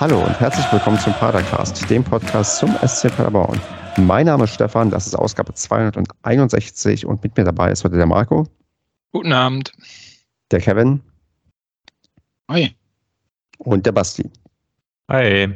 Hallo und herzlich willkommen zum Padercast, dem Podcast zum SC Paderborn. Mein Name ist Stefan, das ist Ausgabe 261 und mit mir dabei ist heute der Marco. Guten Abend. Der Kevin. Hi. Und der Basti. Hi.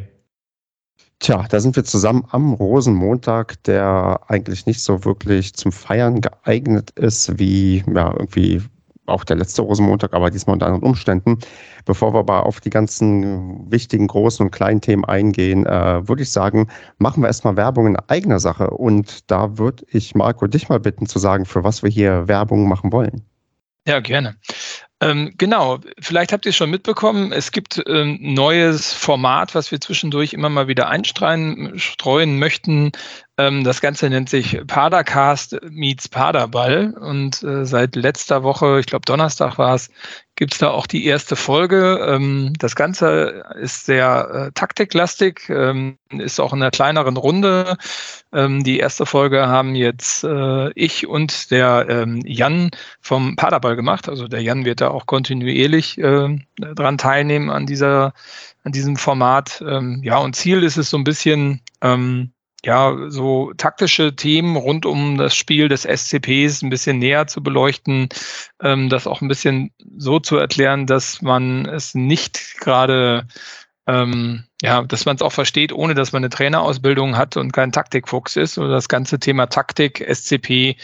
Tja, da sind wir zusammen am Rosenmontag, der eigentlich nicht so wirklich zum Feiern geeignet ist, wie ja, irgendwie auch der letzte Rosenmontag, aber diesmal unter anderen Umständen. Bevor wir aber auf die ganzen wichtigen, großen und kleinen Themen eingehen, äh, würde ich sagen, machen wir erstmal Werbung in eigener Sache. Und da würde ich Marco dich mal bitten zu sagen, für was wir hier Werbung machen wollen. Ja, gerne. Ähm, genau, vielleicht habt ihr es schon mitbekommen, es gibt ein ähm, neues Format, was wir zwischendurch immer mal wieder einstreuen streuen möchten. Ähm, das Ganze nennt sich Padercast meets Paderball und äh, seit letzter Woche, ich glaube Donnerstag war es, gibt es da auch die erste Folge. Ähm, das Ganze ist sehr äh, taktiklastig, ähm, ist auch in einer kleineren Runde. Ähm, die erste Folge haben jetzt äh, ich und der ähm, Jan vom Paderball gemacht. Also der Jan wird da auch kontinuierlich äh, dran teilnehmen an dieser, an diesem Format. Ähm, ja, und Ziel ist es so ein bisschen, ähm, ja, so taktische Themen rund um das Spiel des SCPs ein bisschen näher zu beleuchten, ähm, das auch ein bisschen so zu erklären, dass man es nicht gerade, ähm, ja, dass man es auch versteht, ohne dass man eine Trainerausbildung hat und kein Taktikfuchs ist oder das ganze Thema Taktik, SCP,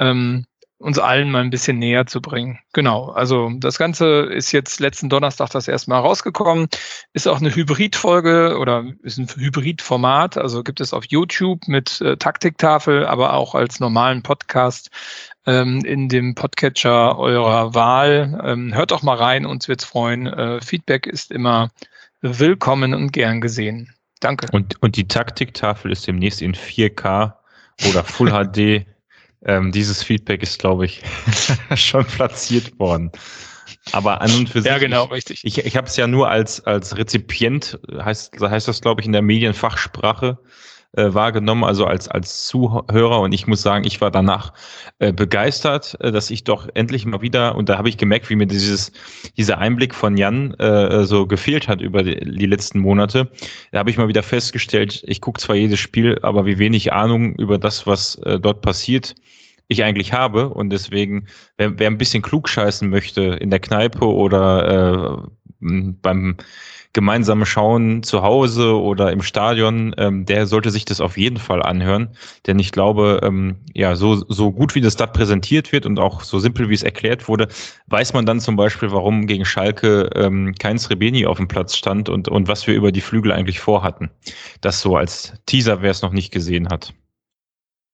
ähm, uns allen mal ein bisschen näher zu bringen. Genau, also das Ganze ist jetzt letzten Donnerstag das erste Mal rausgekommen, ist auch eine Hybridfolge oder ist ein Hybridformat, also gibt es auf YouTube mit äh, Taktiktafel, aber auch als normalen Podcast ähm, in dem Podcatcher eurer Wahl. Ähm, hört doch mal rein, uns wird's freuen. Äh, Feedback ist immer willkommen und gern gesehen. Danke. Und, und die Taktiktafel ist demnächst in 4K oder Full HD Ähm, dieses Feedback ist, glaube ich, schon platziert worden. Aber an und für sich. Ja, genau, richtig. Ich, ich habe es ja nur als, als Rezipient, heißt, heißt das, glaube ich, in der Medienfachsprache, äh, wahrgenommen, also als, als Zuhörer. Und ich muss sagen, ich war danach äh, begeistert, äh, dass ich doch endlich mal wieder, und da habe ich gemerkt, wie mir dieses, dieser Einblick von Jan äh, so gefehlt hat über die, die letzten Monate. Da habe ich mal wieder festgestellt, ich gucke zwar jedes Spiel, aber wie wenig Ahnung über das, was äh, dort passiert, ich eigentlich habe. Und deswegen, wer, wer ein bisschen klugscheißen möchte in der Kneipe oder äh, beim gemeinsame Schauen zu Hause oder im Stadion, ähm, der sollte sich das auf jeden Fall anhören. Denn ich glaube, ähm, ja, so, so gut wie das da präsentiert wird und auch so simpel wie es erklärt wurde, weiß man dann zum Beispiel, warum gegen Schalke ähm, kein Srebeni auf dem Platz stand und, und was wir über die Flügel eigentlich vorhatten. Das so als Teaser, wer es noch nicht gesehen hat.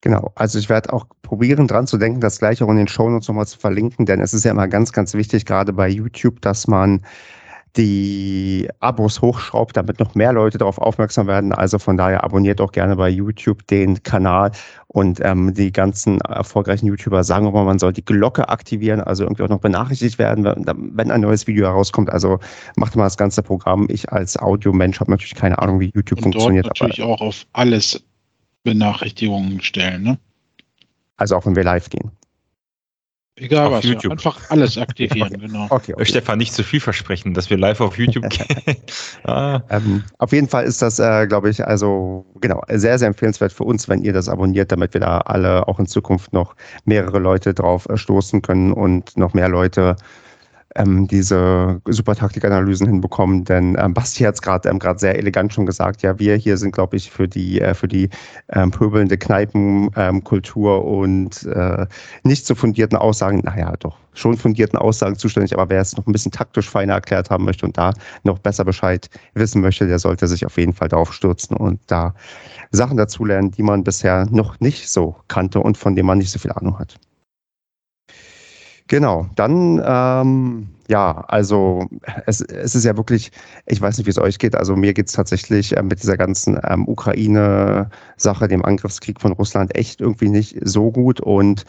Genau, also ich werde auch probieren, dran zu denken, das gleich auch in den Shownotes nochmal zu verlinken, denn es ist ja immer ganz, ganz wichtig, gerade bei YouTube, dass man die Abos hochschraubt, damit noch mehr Leute darauf aufmerksam werden. Also von daher abonniert auch gerne bei YouTube den Kanal und ähm, die ganzen erfolgreichen YouTuber sagen auch mal, man soll die Glocke aktivieren, also irgendwie auch noch benachrichtigt werden, wenn ein neues Video herauskommt. Also macht mal das ganze Programm. Ich als Audiomensch habe natürlich keine Ahnung, wie YouTube und funktioniert. Dort natürlich aber, auch auf alles Benachrichtigungen stellen, ne? Also auch wenn wir live gehen. Egal auf was, YouTube. einfach alles aktivieren, okay. genau. Okay, okay. Stefan, nicht zu viel versprechen, dass wir live auf YouTube gehen. ah. ähm, auf jeden Fall ist das, äh, glaube ich, also genau, sehr, sehr empfehlenswert für uns, wenn ihr das abonniert, damit wir da alle auch in Zukunft noch mehrere Leute drauf äh, stoßen können und noch mehr Leute ähm, diese super Taktikanalysen hinbekommen. Denn ähm, Basti hat es gerade ähm, sehr elegant schon gesagt. Ja, wir hier sind, glaube ich, für die, äh, für die ähm, pöbelnde Kneipenkultur und äh, nicht zu fundierten Aussagen, naja, doch, schon fundierten Aussagen zuständig. Aber wer es noch ein bisschen taktisch feiner erklärt haben möchte und da noch besser Bescheid wissen möchte, der sollte sich auf jeden Fall darauf stürzen und da Sachen dazulernen, die man bisher noch nicht so kannte und von denen man nicht so viel Ahnung hat. Genau, dann ähm, ja, also es, es ist ja wirklich, ich weiß nicht, wie es euch geht, also mir geht es tatsächlich äh, mit dieser ganzen ähm, Ukraine-Sache, dem Angriffskrieg von Russland echt irgendwie nicht so gut. Und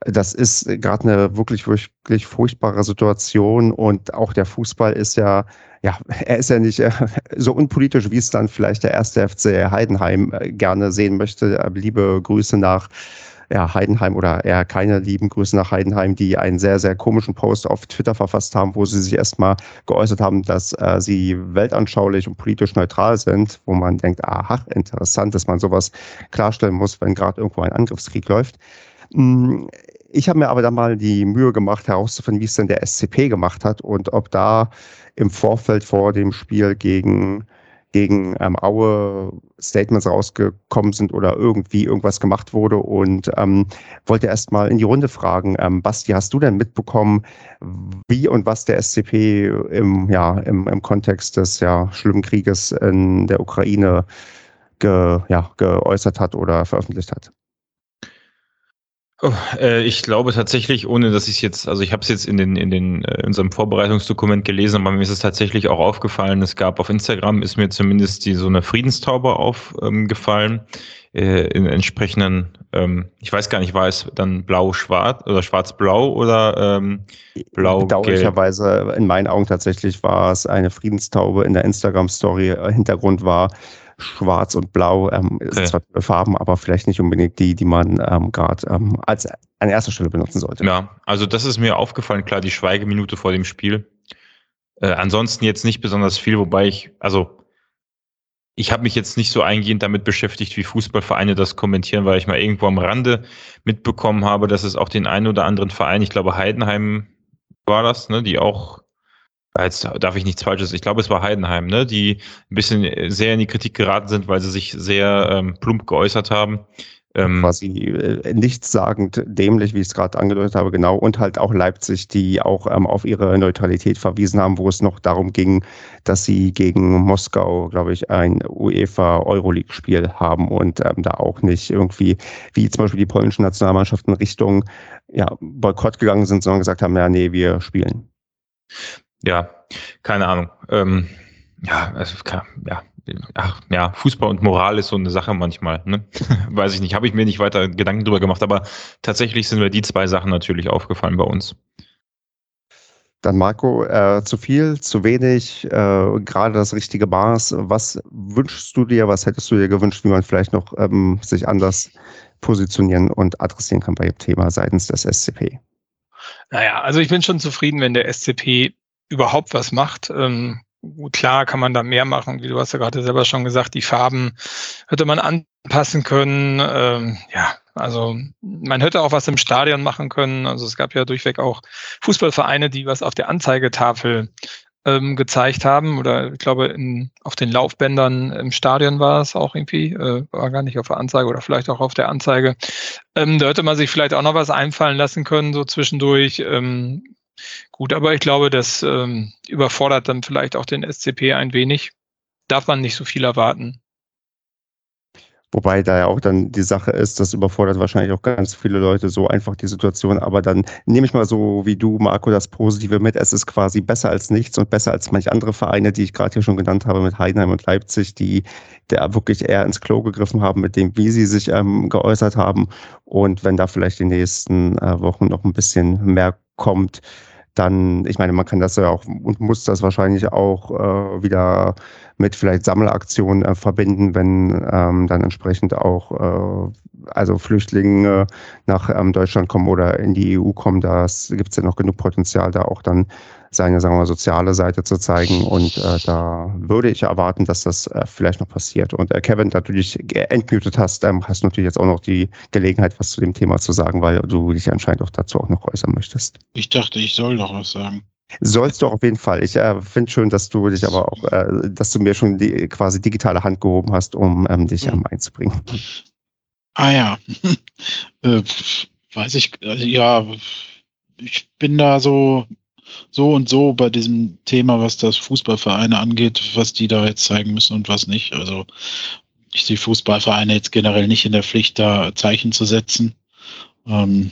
das ist gerade eine wirklich, wirklich furchtbare Situation. Und auch der Fußball ist ja, ja, er ist ja nicht äh, so unpolitisch, wie es dann vielleicht der erste FC Heidenheim äh, gerne sehen möchte. Liebe Grüße nach ja, Heidenheim oder eher keine lieben Grüße nach Heidenheim, die einen sehr, sehr komischen Post auf Twitter verfasst haben, wo sie sich erstmal geäußert haben, dass äh, sie weltanschaulich und politisch neutral sind, wo man denkt, aha, interessant, dass man sowas klarstellen muss, wenn gerade irgendwo ein Angriffskrieg läuft. Mm, ich habe mir aber dann mal die Mühe gemacht, herauszufinden, wie es denn der SCP gemacht hat und ob da im Vorfeld vor dem Spiel gegen gegen ähm, Aue Statements rausgekommen sind oder irgendwie irgendwas gemacht wurde und ähm, wollte erst mal in die Runde fragen, ähm, Basti, hast du denn mitbekommen, wie und was der SCP im, ja, im, im Kontext des ja, schlimmen Krieges in der Ukraine ge, ja, geäußert hat oder veröffentlicht hat? Oh, äh, ich glaube tatsächlich, ohne dass ich jetzt, also ich habe es jetzt in den in den äh, in unserem Vorbereitungsdokument gelesen, aber mir ist es tatsächlich auch aufgefallen. Es gab auf Instagram ist mir zumindest die so eine Friedenstaube aufgefallen ähm, äh, in entsprechenden. Ähm, ich weiß gar nicht, war es dann blau-schwarz oder schwarz-blau oder ähm, blau Bedauerlicherweise in meinen Augen tatsächlich war es eine Friedenstaube in der Instagram-Story. Äh, Hintergrund war Schwarz und Blau ähm, okay. sind zwar Farben, aber vielleicht nicht unbedingt die, die man ähm, gerade ähm, als an erster Stelle benutzen sollte. Ja, also das ist mir aufgefallen, klar, die Schweigeminute vor dem Spiel. Äh, ansonsten jetzt nicht besonders viel, wobei ich, also ich habe mich jetzt nicht so eingehend damit beschäftigt, wie Fußballvereine das kommentieren, weil ich mal irgendwo am Rande mitbekommen habe, dass es auch den einen oder anderen Verein, ich glaube Heidenheim war das, ne, die auch jetzt darf ich nichts Falsches, ich glaube, es war Heidenheim, ne, die ein bisschen sehr in die Kritik geraten sind, weil sie sich sehr ähm, plump geäußert haben. Ähm, Quasi äh, nichtssagend dämlich, wie ich es gerade angedeutet habe, genau. Und halt auch Leipzig, die auch ähm, auf ihre Neutralität verwiesen haben, wo es noch darum ging, dass sie gegen Moskau, glaube ich, ein UEFA-Euroleague-Spiel haben und ähm, da auch nicht irgendwie, wie zum Beispiel die polnischen Nationalmannschaften Richtung ja, Boykott gegangen sind, sondern gesagt haben, ja, nee, wir spielen. Ja, keine Ahnung. Ähm, ja, also, ja, ach, ja, Fußball und Moral ist so eine Sache manchmal. Ne? Weiß ich nicht, habe ich mir nicht weiter Gedanken drüber gemacht, aber tatsächlich sind mir die zwei Sachen natürlich aufgefallen bei uns. Dann Marco, äh, zu viel, zu wenig, äh, gerade das richtige Maß. Was wünschst du dir, was hättest du dir gewünscht, wie man vielleicht noch ähm, sich anders positionieren und adressieren kann bei dem Thema seitens des SCP? Naja, also ich bin schon zufrieden, wenn der SCP überhaupt was macht. Ähm, klar kann man da mehr machen, wie du hast ja gerade selber schon gesagt, die Farben hätte man anpassen können. Ähm, ja, also man hätte auch was im Stadion machen können. Also es gab ja durchweg auch Fußballvereine, die was auf der Anzeigetafel ähm, gezeigt haben. Oder ich glaube, in, auf den Laufbändern im Stadion war es auch irgendwie, äh, war gar nicht auf der Anzeige oder vielleicht auch auf der Anzeige. Ähm, da hätte man sich vielleicht auch noch was einfallen lassen können, so zwischendurch. Ähm, Gut, aber ich glaube, das ähm, überfordert dann vielleicht auch den SCP ein wenig. Darf man nicht so viel erwarten. Wobei da ja auch dann die Sache ist, das überfordert wahrscheinlich auch ganz viele Leute so einfach die Situation. Aber dann nehme ich mal so wie du, Marco, das Positive mit. Es ist quasi besser als nichts und besser als manche andere Vereine, die ich gerade hier schon genannt habe mit Heidenheim und Leipzig, die da wirklich eher ins Klo gegriffen haben mit dem, wie sie sich ähm, geäußert haben. Und wenn da vielleicht die nächsten äh, Wochen noch ein bisschen mehr kommt, dann, ich meine, man kann das ja auch und muss das wahrscheinlich auch äh, wieder mit vielleicht Sammelaktionen äh, verbinden, wenn ähm, dann entsprechend auch äh, also Flüchtlinge nach ähm, Deutschland kommen oder in die EU kommen. Da gibt es ja noch genug Potenzial, da auch dann seine, sagen wir mal, soziale Seite zu zeigen. Und äh, da würde ich erwarten, dass das äh, vielleicht noch passiert. Und äh, Kevin, da du dich entmutet hast, ähm, hast du natürlich jetzt auch noch die Gelegenheit, was zu dem Thema zu sagen, weil du dich anscheinend auch dazu auch noch äußern möchtest. Ich dachte, ich soll noch was sagen. Sollst du auf jeden Fall. Ich äh, finde schön, dass du dich aber auch, äh, dass du mir schon die quasi digitale Hand gehoben hast, um ähm, dich ähm, einzubringen. Ah ja. äh, weiß ich, also, ja, ich bin da so so und so bei diesem Thema, was das Fußballvereine angeht, was die da jetzt zeigen müssen und was nicht. Also ich sehe Fußballvereine jetzt generell nicht in der Pflicht, da Zeichen zu setzen. Ähm,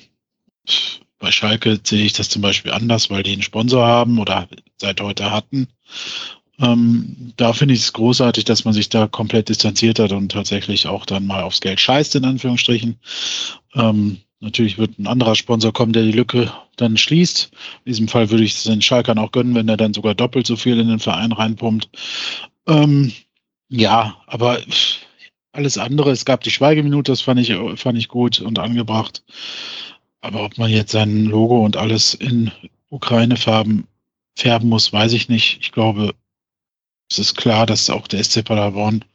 bei Schalke sehe ich das zum Beispiel anders, weil die einen Sponsor haben oder seit heute hatten. Ähm, da finde ich es großartig, dass man sich da komplett distanziert hat und tatsächlich auch dann mal aufs Geld scheißt, in Anführungsstrichen. Ähm, Natürlich wird ein anderer Sponsor kommen, der die Lücke dann schließt. In diesem Fall würde ich es den Schalkern auch gönnen, wenn er dann sogar doppelt so viel in den Verein reinpumpt. Ähm, ja, aber alles andere, es gab die Schweigeminute, das fand ich, fand ich gut und angebracht. Aber ob man jetzt sein Logo und alles in Ukraine-Farben färben muss, weiß ich nicht. Ich glaube, es ist klar, dass auch der SC Paderborn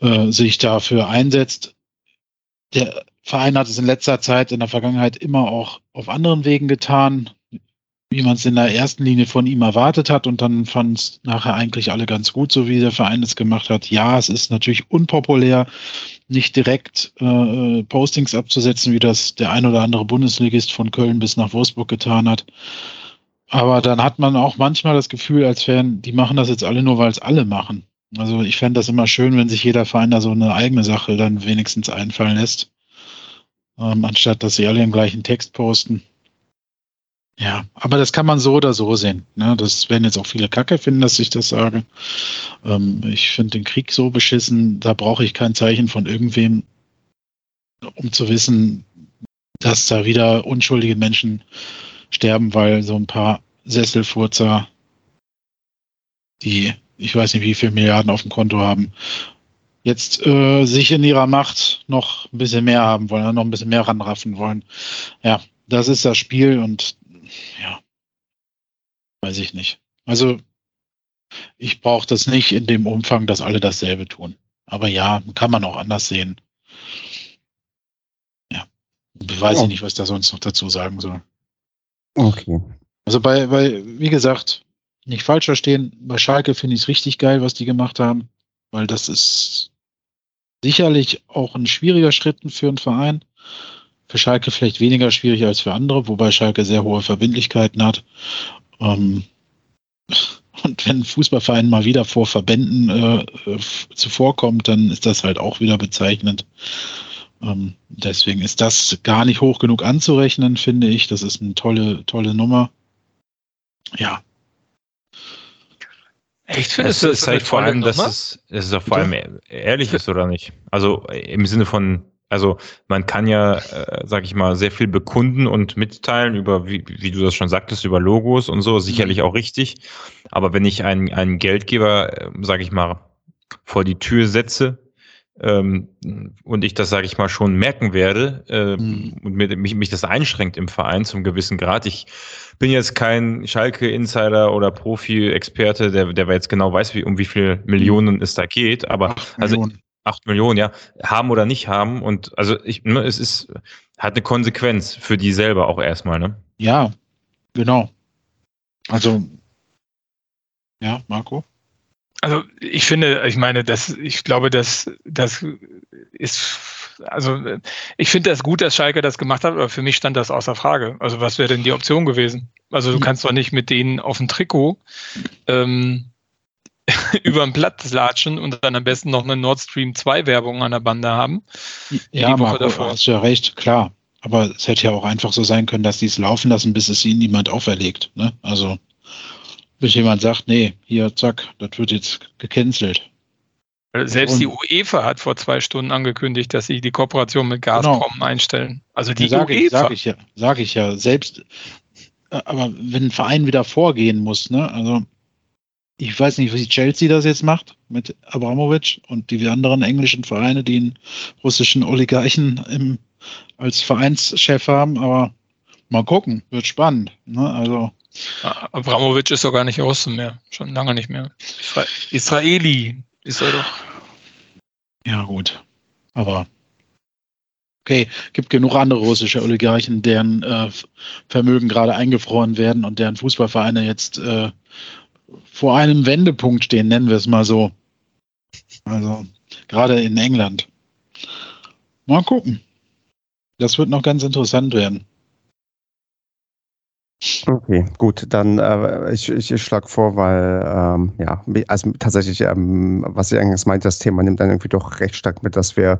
äh, sich dafür einsetzt. Der Verein hat es in letzter Zeit, in der Vergangenheit immer auch auf anderen Wegen getan, wie man es in der ersten Linie von ihm erwartet hat. Und dann fand es nachher eigentlich alle ganz gut, so wie der Verein es gemacht hat. Ja, es ist natürlich unpopulär, nicht direkt äh, Postings abzusetzen, wie das der ein oder andere Bundesligist von Köln bis nach Wolfsburg getan hat. Aber dann hat man auch manchmal das Gefühl, als wären, die machen das jetzt alle nur, weil es alle machen. Also ich fände das immer schön, wenn sich jeder Verein da so eine eigene Sache dann wenigstens einfallen lässt, ähm, anstatt dass sie alle den gleichen Text posten. Ja, aber das kann man so oder so sehen. Ne? Das werden jetzt auch viele Kacke finden, dass ich das sage. Ähm, ich finde den Krieg so beschissen, da brauche ich kein Zeichen von irgendwem, um zu wissen, dass da wieder unschuldige Menschen sterben, weil so ein paar Sesselfurzer, die ich weiß nicht, wie viele Milliarden auf dem Konto haben, jetzt äh, sich in ihrer Macht noch ein bisschen mehr haben wollen, noch ein bisschen mehr ranraffen wollen. Ja, das ist das Spiel und ja, weiß ich nicht. Also ich brauche das nicht in dem Umfang, dass alle dasselbe tun. Aber ja, kann man auch anders sehen. Ja, weiß oh. ich nicht, was da sonst noch dazu sagen soll. Okay. Also bei, bei, wie gesagt, nicht falsch verstehen, bei Schalke finde ich es richtig geil, was die gemacht haben, weil das ist sicherlich auch ein schwieriger Schritt für einen Verein. Für Schalke vielleicht weniger schwierig als für andere, wobei Schalke sehr hohe Verbindlichkeiten hat. Ähm, und wenn ein Fußballverein mal wieder vor Verbänden äh, zuvorkommt, dann ist das halt auch wieder bezeichnend. Ähm, deswegen ist das gar nicht hoch genug anzurechnen, finde ich. Das ist eine tolle, tolle Nummer. Ja. Echt findest du, es ist halt vor allem, dass es, es ist auch vor allem ehrlich ist, oder nicht? Also im Sinne von, also man kann ja, äh, sag ich mal, sehr viel bekunden und mitteilen über, wie, wie du das schon sagtest, über Logos und so, sicherlich mhm. auch richtig. Aber wenn ich einen, einen Geldgeber, äh, sag ich mal, vor die Tür setze, ähm, und ich das, sage ich mal, schon merken werde äh, mhm. und mir, mich, mich das einschränkt im Verein zum gewissen Grad. Ich bin jetzt kein Schalke-Insider oder Profi-Experte, der, der jetzt genau weiß, wie, um wie viele Millionen es da geht, aber acht also Millionen. acht Millionen, ja, haben oder nicht haben und also ich, ne, es ist hat eine Konsequenz für die selber auch erstmal, ne? Ja, genau. Also ja, Marco? Also ich finde, ich meine, das, ich glaube, das, das ist, also ich finde das gut, dass Schalke das gemacht hat, aber für mich stand das außer Frage. Also was wäre denn die Option gewesen? Also du kannst doch nicht mit denen auf dem Trikot ähm, über den Platz latschen und dann am besten noch eine Nord Stream 2 Werbung an der Bande haben. Ja, Marco, davor. hast du ja recht, klar. Aber es hätte ja auch einfach so sein können, dass die es laufen lassen, bis es ihnen niemand auferlegt. Ne? Also bis jemand sagt, nee, hier, zack, das wird jetzt gecancelt. Selbst Und, die UEFA hat vor zwei Stunden angekündigt, dass sie die Kooperation mit Gazprom genau. einstellen. Also die sag UEFA. Ich, sag ich ja, sage ich ja. Selbst, äh, aber wenn ein Verein wieder vorgehen muss, ne, also ich weiß nicht, wie Chelsea das jetzt macht mit Abramovic und die anderen englischen Vereine, die einen russischen Oligarchen im, als Vereinschef haben, aber mal gucken, wird spannend. Ne? Also Abramovic ist doch gar nicht Russe mehr. Schon lange nicht mehr. Israeli ist er doch. Ja, gut. Aber okay, gibt genug andere russische Oligarchen, deren äh, Vermögen gerade eingefroren werden und deren Fußballvereine jetzt äh, vor einem Wendepunkt stehen, nennen wir es mal so. Also gerade in England. Mal gucken. Das wird noch ganz interessant werden. Okay, gut, dann äh, ich, ich, ich schlage vor, weil ähm, ja, also tatsächlich, ähm, was ich eigentlich meinte, das Thema nimmt dann irgendwie doch recht stark mit, dass wir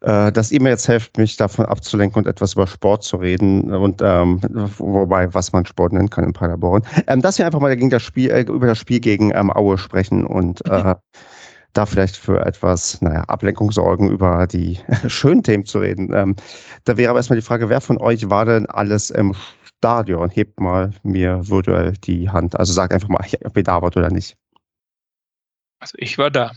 äh, dass ihr mir jetzt helft, mich davon abzulenken und etwas über Sport zu reden und ähm, wobei, was man Sport nennen kann in Paderborn. Ähm, dass wir einfach mal gegen das Spiel, äh, über das Spiel gegen ähm, Aue sprechen und äh, da vielleicht für etwas, naja, Ablenkung sorgen, über die schönen Themen zu reden. Ähm, da wäre aber erstmal die Frage, wer von euch war denn alles im Stadion. Hebt mal mir virtuell die Hand. Also sagt einfach mal, ob ihr da wart oder nicht. Also ich war da.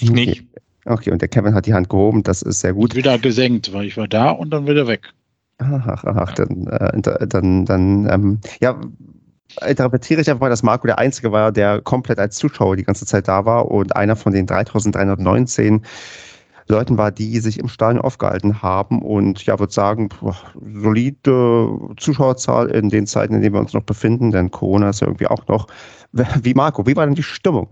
Ich nicht. Okay, und der Kevin hat die Hand gehoben, das ist sehr gut. Und wieder gesenkt, weil ich war da und dann wieder weg. Ach, ach, ach, dann, äh, dann, dann, ähm, ja, interpretiere ich einfach mal, dass Marco der Einzige war, der komplett als Zuschauer die ganze Zeit da war und einer von den 3319 Leuten war, die sich im Stadion aufgehalten haben. Und ja, würde sagen, solide Zuschauerzahl in den Zeiten, in denen wir uns noch befinden, denn Corona ist ja irgendwie auch noch. Wie Marco, wie war denn die Stimmung?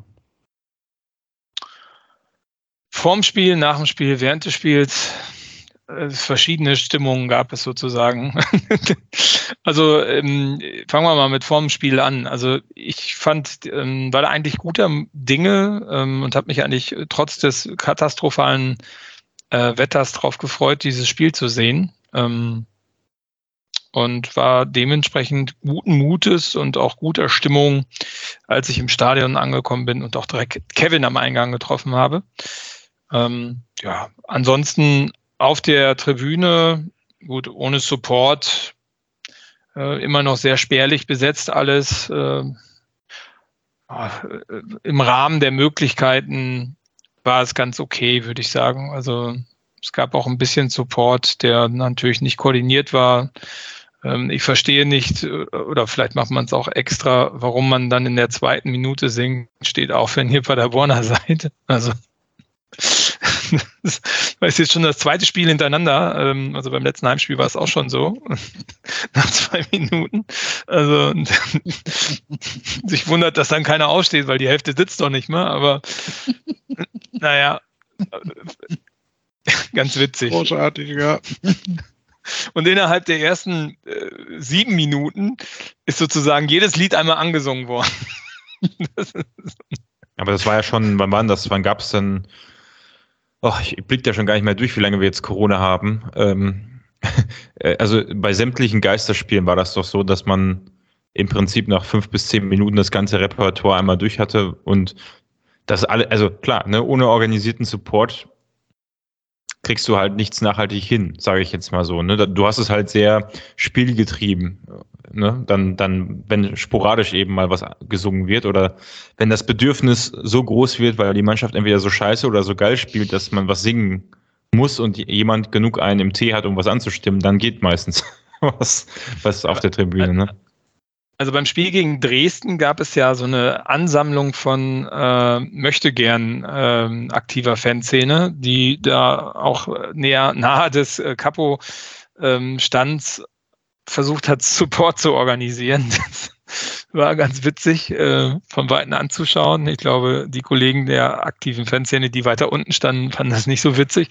Vorm Spiel, nach dem Spiel, während des Spiels verschiedene Stimmungen gab es sozusagen. also ähm, fangen wir mal mit vorm Spiel an. Also ich fand, ähm, war da eigentlich guter Dinge ähm, und habe mich eigentlich trotz des katastrophalen äh, Wetters darauf gefreut, dieses Spiel zu sehen. Ähm, und war dementsprechend guten Mutes und auch guter Stimmung, als ich im Stadion angekommen bin und auch direkt Kevin am Eingang getroffen habe. Ähm, ja, ansonsten auf der Tribüne, gut, ohne Support, äh, immer noch sehr spärlich besetzt alles. Äh, äh, Im Rahmen der Möglichkeiten war es ganz okay, würde ich sagen. Also es gab auch ein bisschen Support, der natürlich nicht koordiniert war. Ähm, ich verstehe nicht, äh, oder vielleicht macht man es auch extra, warum man dann in der zweiten Minute singt, steht auf, wenn ihr bei der Warner seid. Also weil es jetzt schon das zweite Spiel hintereinander, ähm, also beim letzten Heimspiel war es auch schon so, nach zwei Minuten. Also sich wundert, dass dann keiner aufsteht, weil die Hälfte sitzt doch nicht mehr, aber naja, ganz witzig. Großartig, ja. Und innerhalb der ersten äh, sieben Minuten ist sozusagen jedes Lied einmal angesungen worden. das aber das war ja schon, wann war das? Wann gab es denn oh, ich blicke ja schon gar nicht mehr durch, wie lange wir jetzt Corona haben. Ähm, äh, also bei sämtlichen Geisterspielen war das doch so, dass man im Prinzip nach fünf bis zehn Minuten das ganze Repertoire einmal durch hatte und das alle, also klar, ne, ohne organisierten Support kriegst du halt nichts nachhaltig hin, sage ich jetzt mal so. Ne? Du hast es halt sehr spielgetrieben. Ne? Dann, dann, wenn sporadisch eben mal was gesungen wird oder wenn das Bedürfnis so groß wird, weil die Mannschaft entweder so scheiße oder so geil spielt, dass man was singen muss und jemand genug einen im Tee hat, um was anzustimmen, dann geht meistens was, was auf der Tribüne. Ne? Also beim Spiel gegen Dresden gab es ja so eine Ansammlung von äh, möchte gern äh, aktiver Fanszene, die da auch näher nahe des äh, Capo ähm, Stands versucht hat, Support zu organisieren. Das war ganz witzig, äh, von Weitem anzuschauen. Ich glaube, die Kollegen der aktiven Fanszene, die weiter unten standen, fanden das nicht so witzig.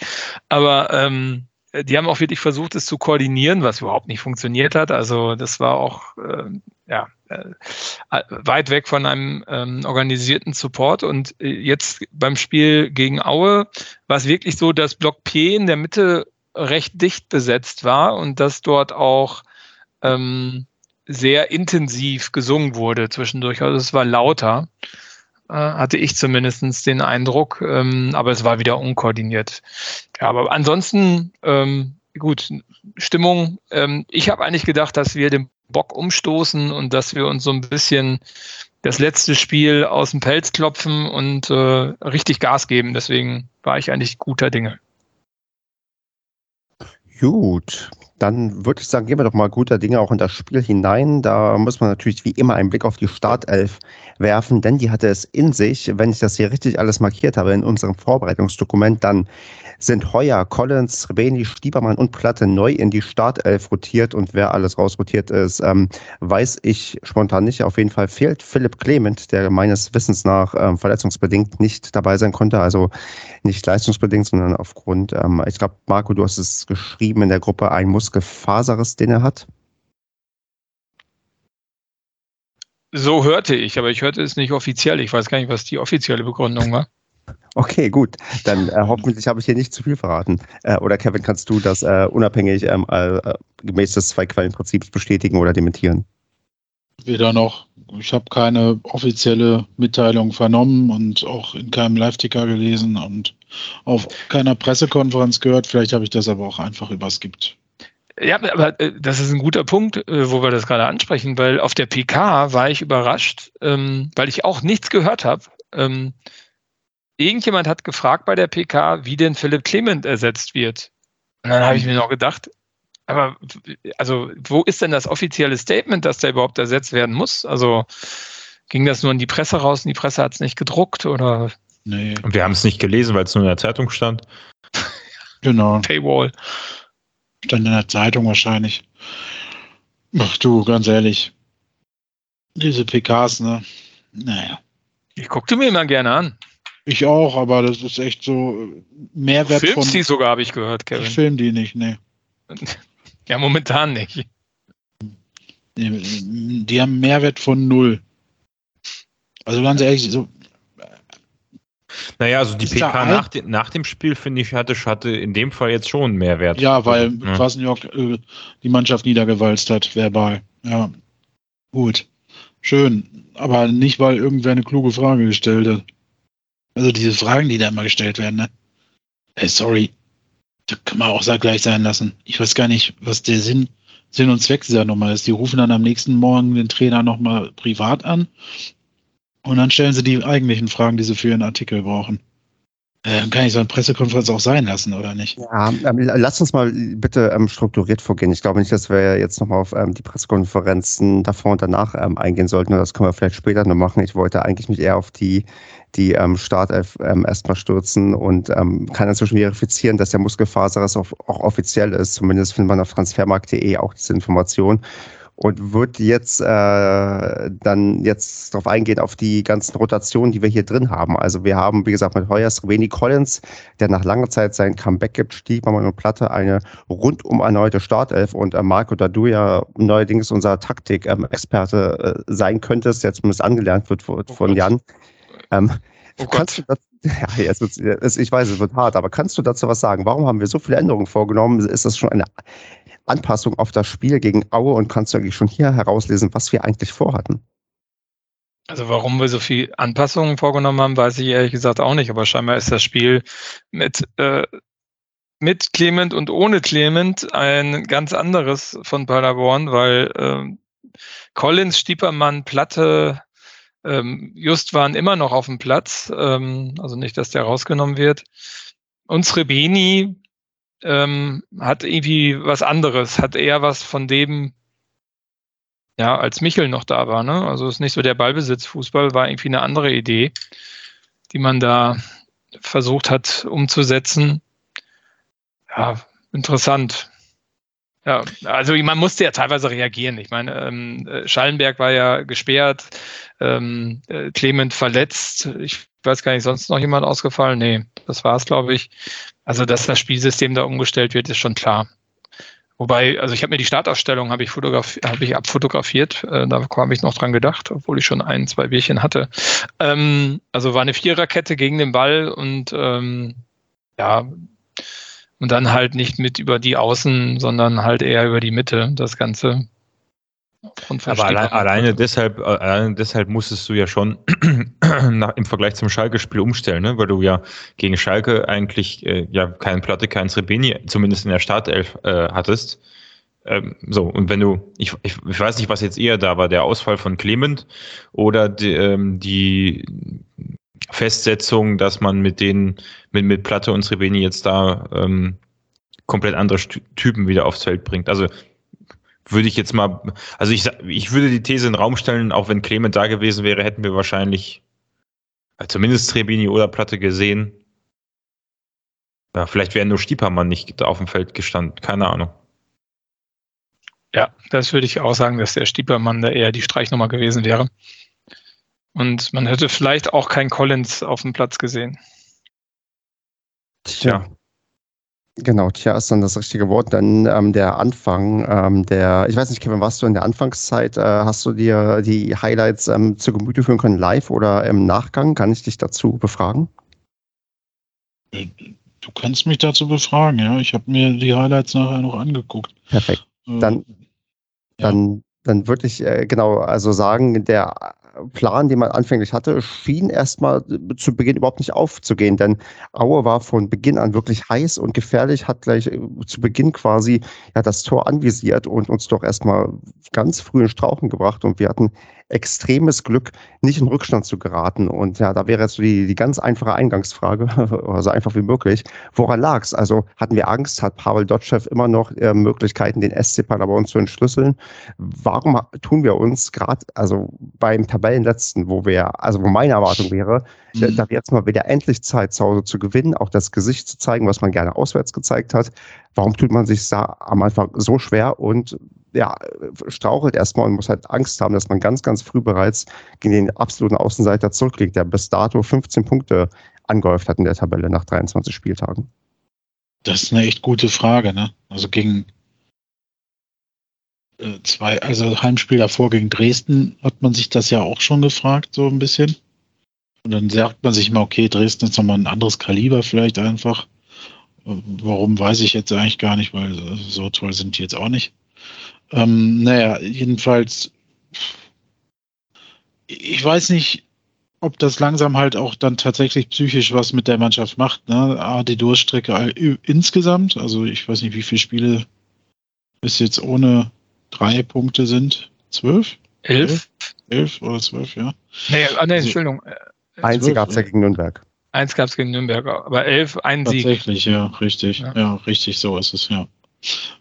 Aber ähm, die haben auch wirklich versucht, es zu koordinieren, was überhaupt nicht funktioniert hat. Also das war auch äh, ja, äh, weit weg von einem ähm, organisierten Support. Und äh, jetzt beim Spiel gegen Aue war es wirklich so, dass Block P in der Mitte recht dicht besetzt war und dass dort auch ähm, sehr intensiv gesungen wurde zwischendurch. Also es war lauter, äh, hatte ich zumindest den Eindruck, ähm, aber es war wieder unkoordiniert. Ja, aber ansonsten, ähm, gut, Stimmung. Ähm, ich habe eigentlich gedacht, dass wir den Bock umstoßen und dass wir uns so ein bisschen das letzte Spiel aus dem Pelz klopfen und äh, richtig Gas geben. Deswegen war ich eigentlich guter Dinge. Gut, dann würde ich sagen, gehen wir doch mal guter Dinge auch in das Spiel hinein. Da muss man natürlich wie immer einen Blick auf die Startelf werfen, denn die hatte es in sich. Wenn ich das hier richtig alles markiert habe in unserem Vorbereitungsdokument, dann sind Heuer, Collins, Rebeni, Stiebermann und Platte neu in die Startelf rotiert und wer alles rausrotiert ist, ähm, weiß ich spontan nicht. Auf jeden Fall fehlt Philipp Clement, der meines Wissens nach ähm, verletzungsbedingt nicht dabei sein konnte, also nicht leistungsbedingt, sondern aufgrund, ähm, ich glaube, Marco, du hast es geschrieben in der Gruppe, ein Muskelfaserriss, den er hat. So hörte ich, aber ich hörte es nicht offiziell. Ich weiß gar nicht, was die offizielle Begründung war. Okay, gut. Dann äh, hoffentlich habe ich hier nicht zu viel verraten. Äh, oder Kevin, kannst du das äh, unabhängig ähm, äh, gemäß des Zwei-Quellen-Prinzips bestätigen oder dementieren? Weder noch. Ich habe keine offizielle Mitteilung vernommen und auch in keinem Live-Ticker gelesen und auf keiner Pressekonferenz gehört. Vielleicht habe ich das aber auch einfach überskippt. Ja, aber äh, das ist ein guter Punkt, äh, wo wir das gerade ansprechen, weil auf der PK war ich überrascht, ähm, weil ich auch nichts gehört habe. Ähm, irgendjemand hat gefragt bei der PK, wie denn Philipp Clement ersetzt wird. Und dann habe ich mir noch gedacht, aber also wo ist denn das offizielle Statement, dass der überhaupt ersetzt werden muss? Also ging das nur in die Presse raus und die Presse hat es nicht gedruckt oder? Nee. Und wir haben es nicht gelesen, weil es nur in der Zeitung stand. Genau. Paywall. Stand in der Zeitung wahrscheinlich. Ach du, ganz ehrlich. Diese PKs, ne? Naja. Ich guckte mir immer gerne an. Ich auch, aber das ist echt so Mehrwert du filmst von. die sogar, habe ich gehört, Kevin. Ich film die nicht, ne. Ja, momentan nicht. Die haben Mehrwert von null. Also ganz ehrlich, so. Naja, also die PK nach, de, nach, dem Spiel, finde ich, hatte, hatte in dem Fall jetzt schon Mehrwert. Ja, weil ja. Kwasniok äh, die Mannschaft niedergewalzt hat, verbal. Ja, gut. Schön. Aber nicht, weil irgendwer eine kluge Frage gestellt hat. Also diese Fragen, die da immer gestellt werden, ne? Hey, sorry. Da kann man auch gleich sein lassen. Ich weiß gar nicht, was der Sinn, Sinn und Zweck dieser Nummer ist. Die rufen dann am nächsten Morgen den Trainer nochmal privat an und dann stellen sie die eigentlichen Fragen, die sie für ihren Artikel brauchen. Äh, kann ich so eine Pressekonferenz auch sein lassen, oder nicht? Ja, ähm, lass uns mal bitte ähm, strukturiert vorgehen. Ich glaube nicht, dass wir jetzt nochmal auf ähm, die Pressekonferenzen davor und danach ähm, eingehen sollten. Das können wir vielleicht später noch machen. Ich wollte eigentlich mich eher auf die, die ähm, Startelf ähm, erstmal stürzen und ähm, kann inzwischen verifizieren, dass der Muskelfaser auch, auch offiziell ist. Zumindest findet man auf transfermarkt.de auch diese Information und wird jetzt äh, dann jetzt darauf eingehen, auf die ganzen Rotationen, die wir hier drin haben. Also wir haben, wie gesagt, mit Heuer Sreveni Collins, der nach langer Zeit sein Comeback gibt, Stiebermann und Platte, eine rundum erneute Startelf und äh, Marco, da du ja neuerdings unser Taktik-Experte äh, sein könntest, der zumindest angelernt wird von, oh von Jan. Ähm, oh kannst du das, ja, jetzt wird's, ich weiß, es wird hart, aber kannst du dazu was sagen? Warum haben wir so viele Änderungen vorgenommen? Ist das schon eine Anpassung auf das Spiel gegen Aue und kannst du eigentlich schon hier herauslesen, was wir eigentlich vorhatten? Also warum wir so viel Anpassungen vorgenommen haben, weiß ich ehrlich gesagt auch nicht, aber scheinbar ist das Spiel mit, äh, mit Clement und ohne Clement ein ganz anderes von Paderborn, weil äh, Collins, Stiepermann, Platte, ähm, Just waren immer noch auf dem Platz, ähm, also nicht, dass der rausgenommen wird. Und Srebeni ähm, hat irgendwie was anderes, hat eher was von dem, ja, als Michel noch da war. Ne? Also ist nicht so der Ballbesitzfußball, war irgendwie eine andere Idee, die man da versucht hat umzusetzen. Ja, interessant. Ja, also man musste ja teilweise reagieren. Ich meine, ähm, Schallenberg war ja gesperrt, ähm, äh, Clement verletzt. Ich weiß gar nicht, sonst noch jemand ausgefallen? Nee, das war es, glaube ich. Also, dass das Spielsystem da umgestellt wird, ist schon klar. Wobei, also ich habe mir die Startausstellung habe ich, fotograf hab ich abfotografiert, äh, da habe ich noch dran gedacht, obwohl ich schon ein, zwei Bierchen hatte. Ähm, also war eine Viererkette gegen den Ball und ähm, ja, und dann halt nicht mit über die Außen, sondern halt eher über die Mitte, das Ganze. Aber allein, alleine, deshalb, äh, alleine deshalb musstest du ja schon nach, im Vergleich zum Schalke-Spiel umstellen, ne? weil du ja gegen Schalke eigentlich äh, ja keinen Platte, keinen Srebeni, zumindest in der Startelf äh, hattest. Ähm, so, und wenn du, ich, ich, ich, weiß nicht, was jetzt eher da war, der Ausfall von Clement oder die, ähm, die Festsetzung, dass man mit denen, mit, mit Platte und Srebeni jetzt da ähm, komplett andere Typen wieder aufs Feld bringt. Also würde ich jetzt mal, also ich, ich würde die These in den Raum stellen, auch wenn Clement da gewesen wäre, hätten wir wahrscheinlich äh, zumindest Trebini oder Platte gesehen. Ja, vielleicht wäre nur Stiepermann nicht auf dem Feld gestanden, keine Ahnung. Ja, das würde ich auch sagen, dass der Stiepermann da eher die Streichnummer gewesen wäre. Und man hätte vielleicht auch keinen Collins auf dem Platz gesehen. Tja. Genau, tja ist dann das richtige Wort. Dann ähm, der Anfang, ähm, der, ich weiß nicht, Kevin, warst du in der Anfangszeit, äh, hast du dir die Highlights ähm, zu Gemüte führen können, live oder im Nachgang? Kann ich dich dazu befragen? Äh, du kannst mich dazu befragen, ja. Ich habe mir die Highlights nachher noch angeguckt. Perfekt. Äh, dann, äh, ja. dann, dann würde ich äh, genau also sagen, der Plan, den man anfänglich hatte, schien erstmal zu Beginn überhaupt nicht aufzugehen, denn Aue war von Beginn an wirklich heiß und gefährlich, hat gleich äh, zu Beginn quasi ja, das Tor anvisiert und uns doch erstmal ganz früh in Strauchen gebracht und wir hatten extremes Glück, nicht in Rückstand zu geraten. Und ja, da wäre jetzt die, die ganz einfache Eingangsfrage, so einfach wie möglich. Woran lag es? Also hatten wir Angst? Hat Pavel Dotschew immer noch äh, Möglichkeiten, den SC Paderborn zu entschlüsseln? Warum tun wir uns gerade, also beim Tabellenletzten, wo wir, also wo meine Erwartung wäre, mhm. da, da jetzt mal wieder endlich Zeit zu Hause zu gewinnen, auch das Gesicht zu zeigen, was man gerne auswärts gezeigt hat. Warum tut man sich da am Anfang so schwer und ja, strauchelt erstmal und muss halt Angst haben, dass man ganz, ganz früh bereits gegen den absoluten Außenseiter zurückliegt, der bis dato 15 Punkte angehäuft hat in der Tabelle nach 23 Spieltagen? Das ist eine echt gute Frage, ne? Also gegen äh, zwei, also Heimspiel davor gegen Dresden hat man sich das ja auch schon gefragt, so ein bisschen. Und dann sagt man sich mal, okay, Dresden ist nochmal ein anderes Kaliber vielleicht einfach. Warum weiß ich jetzt eigentlich gar nicht, weil so toll sind die jetzt auch nicht. Ähm, naja, jedenfalls, ich weiß nicht, ob das langsam halt auch dann tatsächlich psychisch was mit der Mannschaft macht. Ne? A, die Durchstrecke insgesamt, also ich weiß nicht, wie viele Spiele bis jetzt ohne drei Punkte sind. Zwölf? Elf? Elf oder zwölf, ja. Nee, ah, nee also, Entschuldigung. Eins gab es ja gegen Nürnberg. Eins gab es gegen Nürnberg, aber elf, ein Sieg. Tatsächlich, ja, richtig. Ja. ja. richtig, so ist es, ja.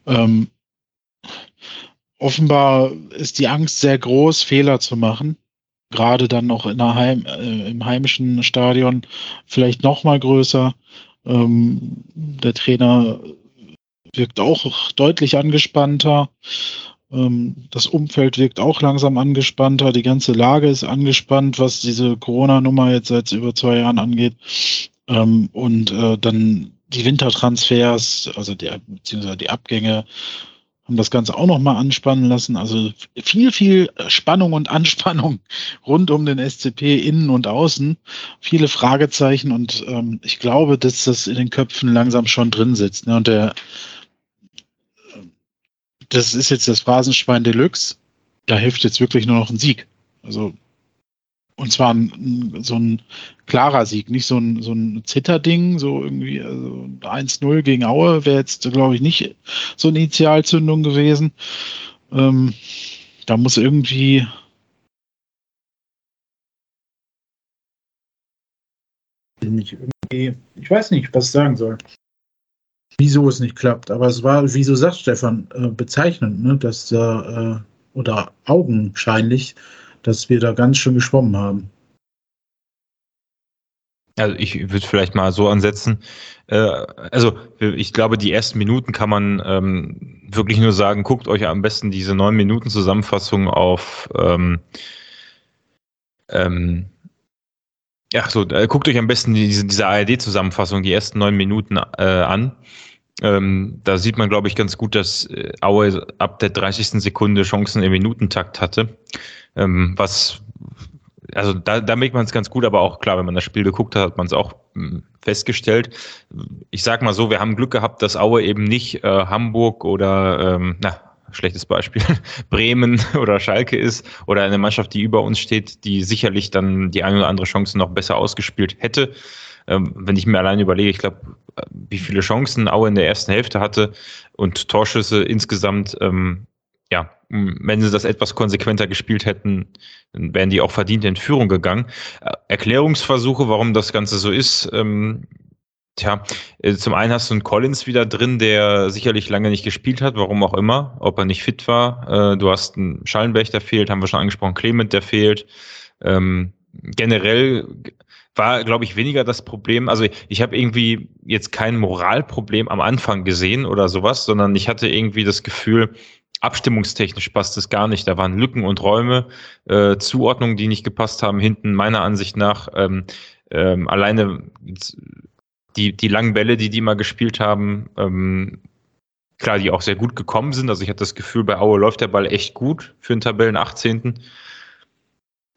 Ähm, offenbar ist die Angst sehr groß, Fehler zu machen. Gerade dann noch in der Heim, äh, im heimischen Stadion vielleicht noch mal größer. Ähm, der Trainer wirkt auch deutlich angespannter. Ähm, das Umfeld wirkt auch langsam angespannter. Die ganze Lage ist angespannt, was diese Corona-Nummer jetzt seit über zwei Jahren angeht. Ähm, und äh, dann die Wintertransfers, also die, beziehungsweise die Abgänge, haben das Ganze auch nochmal anspannen lassen. Also viel, viel Spannung und Anspannung rund um den SCP innen und außen. Viele Fragezeichen und ähm, ich glaube, dass das in den Köpfen langsam schon drin sitzt. Ne? Und der, das ist jetzt das Phrasenschwein Deluxe. Da hilft jetzt wirklich nur noch ein Sieg. Also und zwar ein, so ein klarer Sieg, nicht so ein, so ein Zitterding, so irgendwie also 1-0 gegen Aue wäre jetzt, glaube ich, nicht so eine Initialzündung gewesen. Ähm, da muss irgendwie. Ich weiß nicht, was ich sagen soll. Wieso es nicht klappt, aber es war, wieso sagt Stefan, äh, bezeichnend, ne, dass da, äh, oder augenscheinlich, dass wir da ganz schön geschwommen haben. Also ich würde vielleicht mal so ansetzen. Äh, also ich glaube, die ersten Minuten kann man ähm, wirklich nur sagen, guckt euch am besten diese neun Minuten Zusammenfassung auf ähm, ähm, ja, so, äh, guckt euch am besten diese, diese ARD-Zusammenfassung, die ersten neun Minuten äh, an. Ähm, da sieht man, glaube ich, ganz gut, dass äh, Aue ab der 30. Sekunde Chancen im Minutentakt hatte. Ähm, was, also da, da merkt man es ganz gut, aber auch klar, wenn man das Spiel geguckt hat, hat man es auch hm, festgestellt. Ich sag mal so, wir haben Glück gehabt, dass Aue eben nicht äh, Hamburg oder, ähm, na, schlechtes Beispiel, Bremen oder Schalke ist oder eine Mannschaft, die über uns steht, die sicherlich dann die eine oder andere Chance noch besser ausgespielt hätte. Ähm, wenn ich mir allein überlege, ich glaube, wie viele Chancen Aue in der ersten Hälfte hatte und Torschüsse insgesamt, ähm, wenn sie das etwas konsequenter gespielt hätten, dann wären die auch verdient in Führung gegangen. Äh, Erklärungsversuche, warum das Ganze so ist, ähm, Tja, äh, zum einen hast du einen Collins wieder drin, der sicherlich lange nicht gespielt hat, warum auch immer, ob er nicht fit war. Äh, du hast einen Schallenberg, der fehlt, haben wir schon angesprochen, Clement, der fehlt. Ähm, generell war, glaube ich, weniger das Problem. Also ich habe irgendwie jetzt kein Moralproblem am Anfang gesehen oder sowas, sondern ich hatte irgendwie das Gefühl, abstimmungstechnisch passt es gar nicht. Da waren Lücken und Räume, äh, Zuordnungen, die nicht gepasst haben, hinten meiner Ansicht nach. Ähm, ähm, alleine die, die langen Bälle, die die mal gespielt haben, ähm, klar, die auch sehr gut gekommen sind. Also ich hatte das Gefühl, bei Aue läuft der Ball echt gut für den Tabellen 18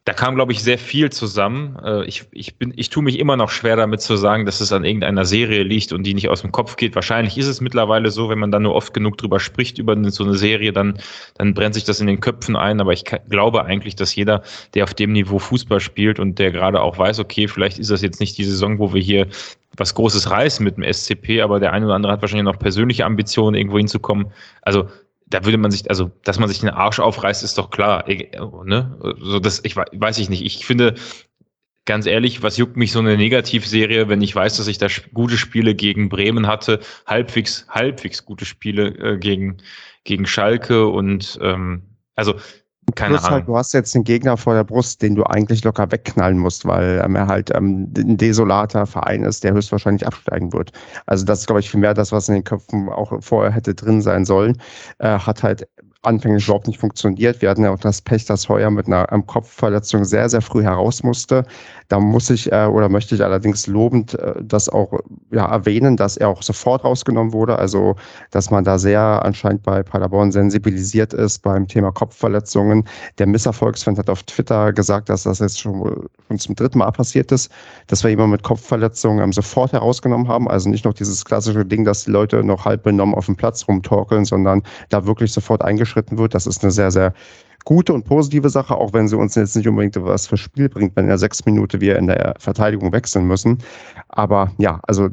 da kam, glaube ich, sehr viel zusammen. Äh, ich, ich, bin, ich tue mich immer noch schwer damit zu sagen, dass es an irgendeiner Serie liegt und die nicht aus dem Kopf geht. Wahrscheinlich ist es mittlerweile so, wenn man dann nur oft genug drüber spricht, über so eine Serie, dann, dann brennt sich das in den Köpfen ein. Aber ich glaube eigentlich, dass jeder, der auf dem Niveau Fußball spielt und der gerade auch weiß, okay, vielleicht ist das jetzt nicht die Saison, wo wir hier was Großes reißen mit dem SCP, aber der eine oder andere hat wahrscheinlich noch persönliche Ambitionen, irgendwo hinzukommen. Also da würde man sich, also, dass man sich den Arsch aufreißt, ist doch klar. Ne? So, das, ich weiß ich nicht. Ich finde, ganz ehrlich, was juckt mich so eine Negativserie, wenn ich weiß, dass ich da gute Spiele gegen Bremen hatte, halbwegs, halbwegs gute Spiele äh, gegen, gegen Schalke und ähm, also keine halt, Ahnung. Halt, du hast jetzt einen Gegner vor der Brust, den du eigentlich locker wegknallen musst, weil ähm, er halt ähm, ein desolater Verein ist, der höchstwahrscheinlich absteigen wird. Also das ist, glaube ich, viel mehr das, was in den Köpfen auch vorher hätte drin sein sollen. Äh, hat halt anfänglich überhaupt nicht funktioniert. Wir hatten ja auch das Pech, dass Heuer mit einer ähm, Kopfverletzung sehr, sehr früh heraus musste. Da muss ich äh, oder möchte ich allerdings lobend äh, das auch ja, erwähnen, dass er auch sofort rausgenommen wurde. Also, dass man da sehr anscheinend bei Paderborn sensibilisiert ist beim Thema Kopfverletzungen. Der Misserfolgsfan hat auf Twitter gesagt, dass das jetzt schon, schon zum dritten Mal passiert ist, dass wir jemanden mit Kopfverletzungen ähm, sofort herausgenommen haben. Also nicht noch dieses klassische Ding, dass die Leute noch halb benommen auf dem Platz rumtorkeln, sondern da wirklich sofort eingeschritten wird. Das ist eine sehr, sehr gute und positive Sache, auch wenn sie uns jetzt nicht unbedingt was fürs Spiel bringt, wenn in der sechs Minute wir in der Verteidigung wechseln müssen. Aber ja, also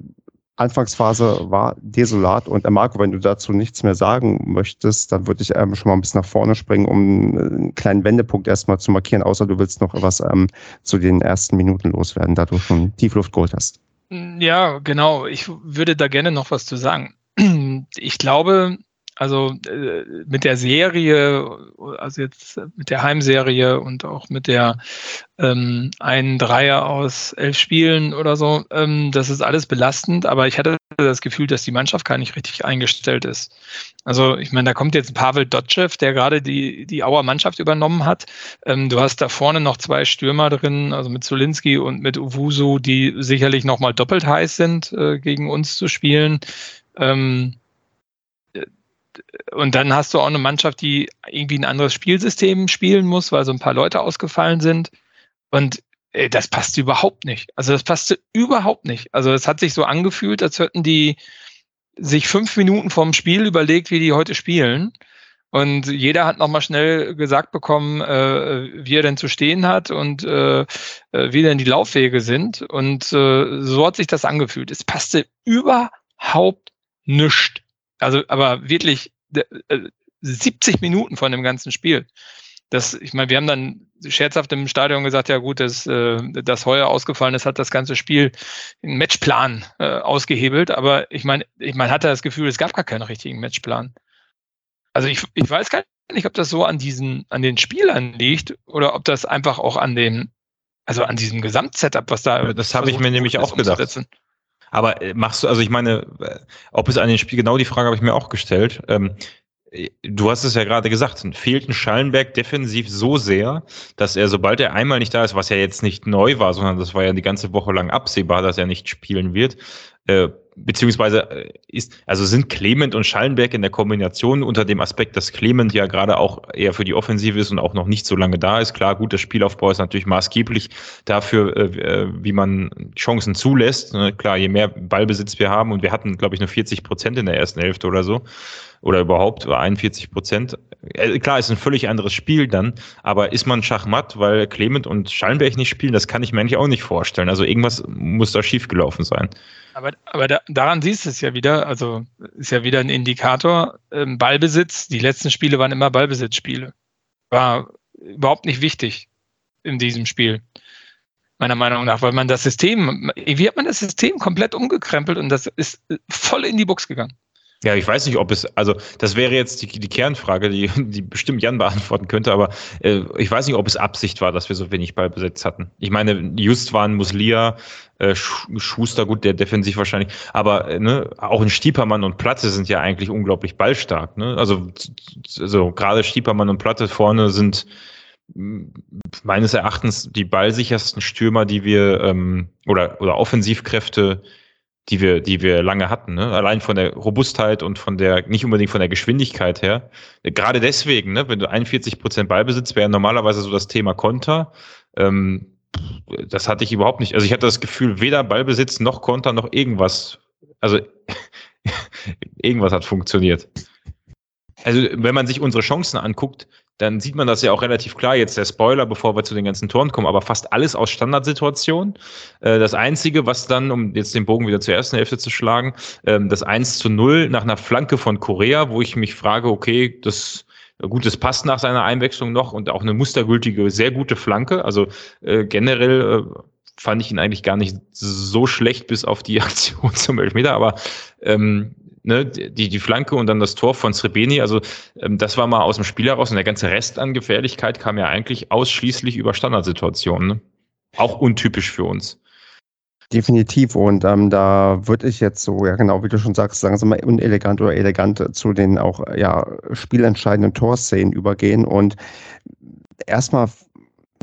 Anfangsphase war desolat und äh, Marco, wenn du dazu nichts mehr sagen möchtest, dann würde ich ähm, schon mal ein bisschen nach vorne springen, um einen kleinen Wendepunkt erstmal zu markieren, außer du willst noch was ähm, zu den ersten Minuten loswerden, da du schon Tiefluft geholt hast. Ja, genau. Ich würde da gerne noch was zu sagen. Ich glaube, also äh, mit der Serie, also jetzt mit der Heimserie und auch mit der ähm, einen Dreier aus elf Spielen oder so, ähm, das ist alles belastend, aber ich hatte das Gefühl, dass die Mannschaft gar nicht richtig eingestellt ist. Also ich meine, da kommt jetzt Pavel Dotschew, der gerade die, die Auer Mannschaft übernommen hat. Ähm, du hast da vorne noch zwei Stürmer drin, also mit Zulinski und mit Uwusu, die sicherlich nochmal doppelt heiß sind, äh, gegen uns zu spielen. Ähm, und dann hast du auch eine Mannschaft, die irgendwie ein anderes Spielsystem spielen muss, weil so ein paar Leute ausgefallen sind. Und ey, das passte überhaupt nicht. Also das passte überhaupt nicht. Also es hat sich so angefühlt, als hätten die sich fünf Minuten vorm Spiel überlegt, wie die heute spielen. Und jeder hat nochmal schnell gesagt bekommen, äh, wie er denn zu stehen hat und äh, äh, wie denn die Laufwege sind. Und äh, so hat sich das angefühlt. Es passte überhaupt nichts. Also, aber wirklich 70 äh, Minuten von dem ganzen Spiel. Das, ich meine, wir haben dann scherzhaft im Stadion gesagt, ja gut, dass äh, das heuer ausgefallen ist, hat das ganze Spiel einen Matchplan äh, ausgehebelt. Aber ich meine, ich man hatte das Gefühl, es gab gar keinen richtigen Matchplan. Also ich, ich weiß gar nicht, ob das so an diesen, an den Spielern liegt oder ob das einfach auch an dem, also an diesem Gesamtsetup, was da. Das habe ich mir nämlich auch gedacht. Aber äh, machst du, also ich meine, äh, ob es an den Spiel, genau die Frage habe ich mir auch gestellt. Ähm, du hast es ja gerade gesagt, fehlt ein Schallenberg defensiv so sehr, dass er, sobald er einmal nicht da ist, was ja jetzt nicht neu war, sondern das war ja die ganze Woche lang absehbar, dass er nicht spielen wird, äh, beziehungsweise äh, ist, also sind Clement und Schallenberg in der Kombination unter dem Aspekt, dass Clement ja gerade auch eher für die Offensive ist und auch noch nicht so lange da ist. Klar, gut, das Spielaufbau ist natürlich maßgeblich dafür, äh, äh wie man Chancen zulässt. Ne? Klar, je mehr Ballbesitz wir haben und wir hatten, glaube ich, nur 40 Prozent in der ersten Hälfte oder so, oder überhaupt 41 Prozent. Äh, klar, ist ein völlig anderes Spiel dann, aber ist man Schachmatt, weil Clement und Schallenberg nicht spielen, das kann ich mir eigentlich auch nicht vorstellen. Also irgendwas muss da schiefgelaufen sein. Aber, aber da, daran siehst du es ja wieder, also ist ja wieder ein Indikator, ähm, Ballbesitz, die letzten Spiele waren immer Ballbesitzspiele. War überhaupt nicht wichtig in diesem Spiel meiner Meinung nach, weil man das System, wie hat man das System komplett umgekrempelt und das ist voll in die Box gegangen. Ja, ich weiß nicht, ob es, also das wäre jetzt die, die Kernfrage, die, die bestimmt Jan beantworten könnte, aber äh, ich weiß nicht, ob es Absicht war, dass wir so wenig Ballbesitz hatten. Ich meine, just waren Muslia, äh, Schuster, gut, der defensiv wahrscheinlich, aber äh, ne, auch ein Stiepermann und Platte sind ja eigentlich unglaublich ballstark. Ne? Also, also gerade Stiepermann und Platte vorne sind meines Erachtens die ballsichersten Stürmer, die wir ähm, oder, oder Offensivkräfte, die wir, die wir lange hatten. Ne? Allein von der Robustheit und von der, nicht unbedingt von der Geschwindigkeit her. Gerade deswegen, ne, wenn du 41 Prozent Ballbesitz wäre normalerweise so das Thema Konter. Ähm, das hatte ich überhaupt nicht. Also ich hatte das Gefühl, weder Ballbesitz noch Konter noch irgendwas. Also irgendwas hat funktioniert. Also, wenn man sich unsere Chancen anguckt, dann sieht man das ja auch relativ klar. Jetzt der Spoiler, bevor wir zu den ganzen Toren kommen, aber fast alles aus Standardsituationen. Äh, das Einzige, was dann, um jetzt den Bogen wieder zur ersten Hälfte zu schlagen, ähm, das 1 zu 0 nach einer Flanke von Korea, wo ich mich frage, okay, das Gut, das passt nach seiner Einwechslung noch und auch eine mustergültige, sehr gute Flanke. Also äh, generell äh, fand ich ihn eigentlich gar nicht so schlecht bis auf die Aktion zum Elfmeter, aber ähm, ne, die, die Flanke und dann das Tor von Srebeni, also ähm, das war mal aus dem Spiel heraus und der ganze Rest an Gefährlichkeit kam ja eigentlich ausschließlich über Standardsituationen. Ne? Auch untypisch für uns. Definitiv. Und ähm, da würde ich jetzt so, ja genau, wie du schon sagst, langsam mal unelegant oder elegant zu den auch ja spielentscheidenden Torszenen übergehen und erstmal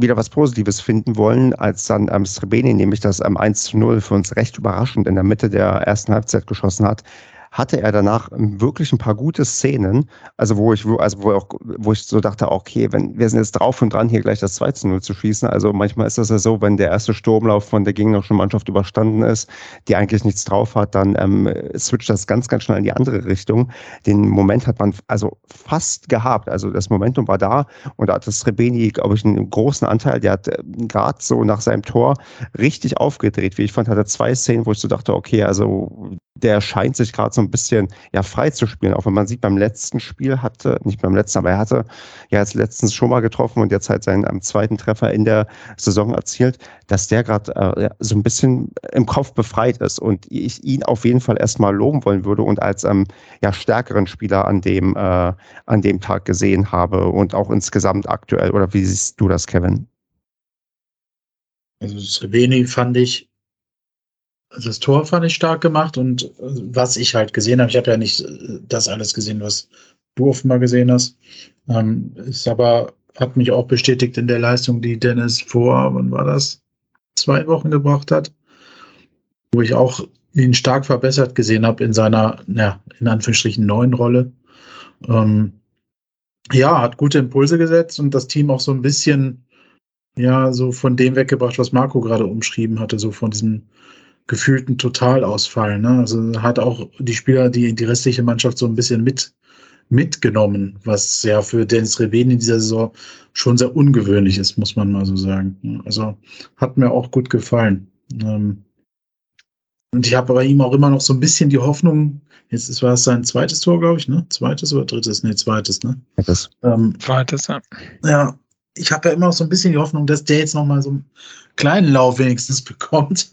wieder was Positives finden wollen, als dann ähm, Srebeni nämlich das ähm, 1 zu 0 für uns recht überraschend in der Mitte der ersten Halbzeit geschossen hat, hatte er danach wirklich ein paar gute Szenen, also wo ich, also wo, auch, wo ich so dachte, okay, wenn wir sind jetzt drauf und dran, hier gleich das 2 zu 0 zu schießen. Also manchmal ist das ja so, wenn der erste Sturmlauf von der gegnerischen Mannschaft überstanden ist, die eigentlich nichts drauf hat, dann ähm, switcht das ganz, ganz schnell in die andere Richtung. Den Moment hat man also fast gehabt. Also das Momentum war da und da hat das Rebeni, glaube ich, einen großen Anteil. Der hat äh, gerade so nach seinem Tor richtig aufgedreht. Wie ich fand, hat er zwei Szenen, wo ich so dachte, okay, also der scheint sich gerade so ein bisschen ja frei zu spielen. Auch wenn man sieht, beim letzten Spiel hatte, nicht beim letzten, aber er hatte ja jetzt letztens schon mal getroffen und jetzt halt seinen am zweiten Treffer in der Saison erzielt, dass der gerade äh, so ein bisschen im Kopf befreit ist und ich ihn auf jeden Fall erstmal loben wollen würde und als ähm, ja stärkeren Spieler an dem äh, an dem Tag gesehen habe und auch insgesamt aktuell. Oder wie siehst du das, Kevin? Also Srebeni fand ich das Tor fand ich stark gemacht und äh, was ich halt gesehen habe, ich habe ja nicht äh, das alles gesehen, was du offenbar gesehen hast, ähm, ist aber, hat mich auch bestätigt in der Leistung, die Dennis vor, wann war das? Zwei Wochen gebracht hat, wo ich auch ihn stark verbessert gesehen habe in seiner, ja, in Anführungsstrichen neuen Rolle. Ähm, ja, hat gute Impulse gesetzt und das Team auch so ein bisschen, ja, so von dem weggebracht, was Marco gerade umschrieben hatte, so von diesem gefühlten Totalausfall. Ne? Also hat auch die Spieler, die, die restliche Mannschaft so ein bisschen mit, mitgenommen, was ja für Dennis Reben in dieser Saison schon sehr ungewöhnlich ist, muss man mal so sagen. Also hat mir auch gut gefallen. Ähm, und ich habe bei ihm auch immer noch so ein bisschen die Hoffnung, jetzt ist, war es sein zweites Tor, glaube ich, ne? Zweites oder drittes? Nee, zweites, ne? Zweites. Ähm, zweites, ja. Ja, ich habe ja immer noch so ein bisschen die Hoffnung, dass der jetzt noch mal so einen kleinen Lauf wenigstens bekommt.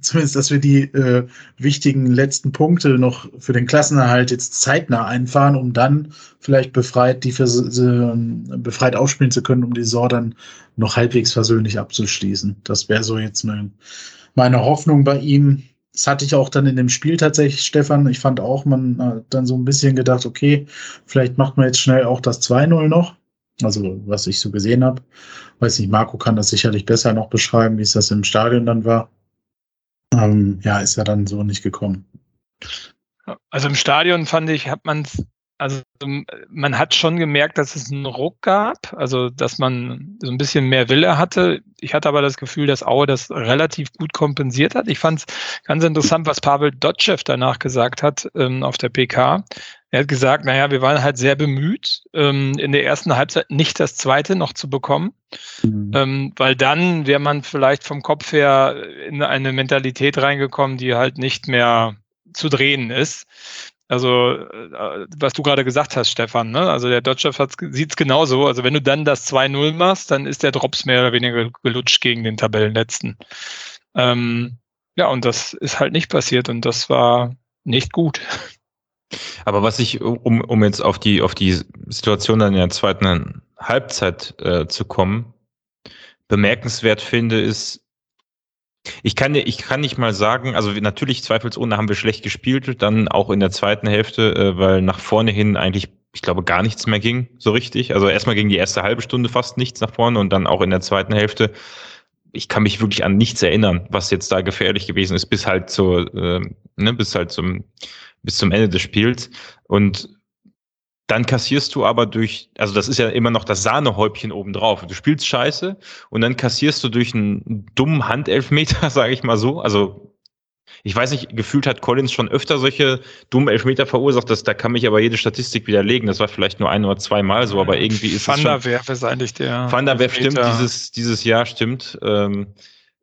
Zumindest, dass wir die äh, wichtigen letzten Punkte noch für den Klassenerhalt jetzt zeitnah einfahren, um dann vielleicht befreit, die für, äh, befreit aufspielen zu können, um die Saison dann noch halbwegs versöhnlich abzuschließen. Das wäre so jetzt mein, meine Hoffnung bei ihm. Das hatte ich auch dann in dem Spiel tatsächlich, Stefan. Ich fand auch, man hat dann so ein bisschen gedacht, okay, vielleicht macht man jetzt schnell auch das 2-0 noch also, was ich so gesehen habe. Weiß nicht, Marco kann das sicherlich besser noch beschreiben, wie es das im Stadion dann war. Ähm, ja, ist ja dann so nicht gekommen. Also im Stadion fand ich, hat man also man hat schon gemerkt, dass es einen Ruck gab, also dass man so ein bisschen mehr Wille hatte. Ich hatte aber das Gefühl, dass Aue das relativ gut kompensiert hat. Ich fand es ganz interessant, was Pavel Dotschew danach gesagt hat ähm, auf der PK. Er hat gesagt, naja, wir waren halt sehr bemüht, ähm, in der ersten Halbzeit nicht das zweite noch zu bekommen, mhm. ähm, weil dann wäre man vielleicht vom Kopf her in eine Mentalität reingekommen, die halt nicht mehr zu drehen ist. Also, äh, was du gerade gesagt hast, Stefan, ne? also der Dodger sieht es genauso. Also, wenn du dann das 2-0 machst, dann ist der Drops mehr oder weniger gelutscht gegen den Tabellenletzten. Ähm, ja, und das ist halt nicht passiert und das war nicht gut. Aber was ich, um, um jetzt auf die, auf die Situation dann in der zweiten Halbzeit äh, zu kommen, bemerkenswert finde, ist, ich kann, ich kann nicht mal sagen, also natürlich zweifelsohne haben wir schlecht gespielt, dann auch in der zweiten Hälfte, äh, weil nach vorne hin eigentlich, ich glaube, gar nichts mehr ging, so richtig. Also erstmal ging die erste halbe Stunde fast nichts nach vorne und dann auch in der zweiten Hälfte. Ich kann mich wirklich an nichts erinnern, was jetzt da gefährlich gewesen ist, bis halt zur, äh, ne, bis halt zum bis zum Ende des Spiels. Und dann kassierst du aber durch, also das ist ja immer noch das Sahnehäubchen obendrauf. Du spielst scheiße und dann kassierst du durch einen dummen Handelfmeter, sage ich mal so. Also Ich weiß nicht, gefühlt hat Collins schon öfter solche dummen Elfmeter verursacht, das, da kann mich aber jede Statistik widerlegen. Das war vielleicht nur ein oder zwei Mal so, aber irgendwie ist Van der Werf ist eigentlich der. Van der Werf stimmt, dieses, dieses Jahr stimmt. Ähm,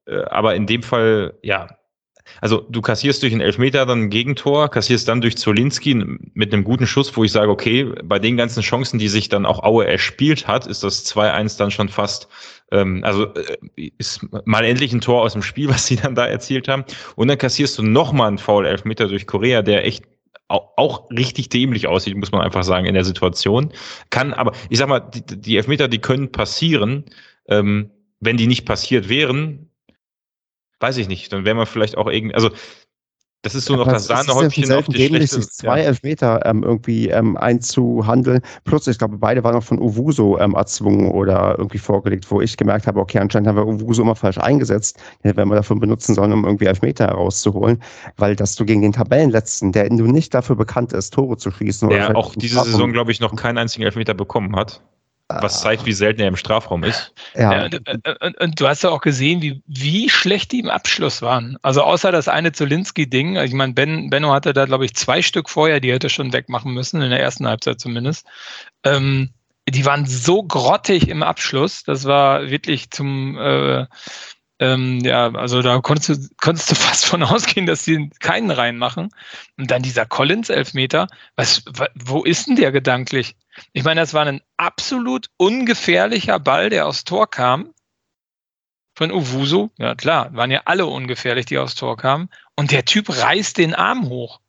äh, aber in dem Fall, ja, also du kassierst durch einen Elfmeter dann ein Gegentor, kassierst dann durch Zolinski mit einem guten Schuss, wo ich sage, okay, bei den ganzen Chancen, die sich dann auch Aue erspielt hat, ist das 2-1 dann schon fast, ähm, also äh, ist mal endlich ein Tor aus dem Spiel, was sie dann da erzielt haben. Und dann kassierst du nochmal einen Foul-Elfmeter durch Korea, der echt auch richtig dämlich aussieht, muss man einfach sagen, in der Situation. Kann, aber ich sag mal, die, die Elfmeter, die können passieren. Ähm, wenn die nicht passiert wären, weiß ich nicht, dann wäre man vielleicht auch irgendwie, also das ist so ja, noch das Sahnehäubchen auf die schlechte, sich zwei ja. Elfmeter ähm, irgendwie ähm, einzuhandeln. Plus, ich glaube, beide waren auch von Uwuso ähm, erzwungen oder irgendwie vorgelegt, wo ich gemerkt habe, okay, anscheinend haben wir Uwuso immer falsch eingesetzt. Den werden wir davon benutzen sollen, um irgendwie Elfmeter herauszuholen. Weil, dass du gegen den Tabellenletzten, der nur nicht dafür bekannt ist, Tore zu schießen. Der auch diese Saison, glaube ich, noch keinen einzigen Elfmeter bekommen hat. Was zeigt, wie selten er im Strafraum ist. Ja. und, und, und, du hast ja auch gesehen, wie, wie schlecht die im Abschluss waren. Also außer das eine Zolinski-Ding. Ich meine, ben, Benno hatte da, glaube ich, zwei Stück vorher, die hätte schon wegmachen müssen, in der ersten Halbzeit zumindest. Ähm, die waren so grottig im Abschluss. Das war wirklich zum, äh, ähm, ja, also da konntest du, konntest du fast von ausgehen, dass sie keinen reinmachen. Und dann dieser Collins-Elfmeter. Was, wo ist denn der gedanklich? Ich meine, das war ein absolut ungefährlicher Ball, der aufs Tor kam. Von Uwuso. Ja, klar, waren ja alle ungefährlich, die aufs Tor kamen. Und der Typ reißt den Arm hoch.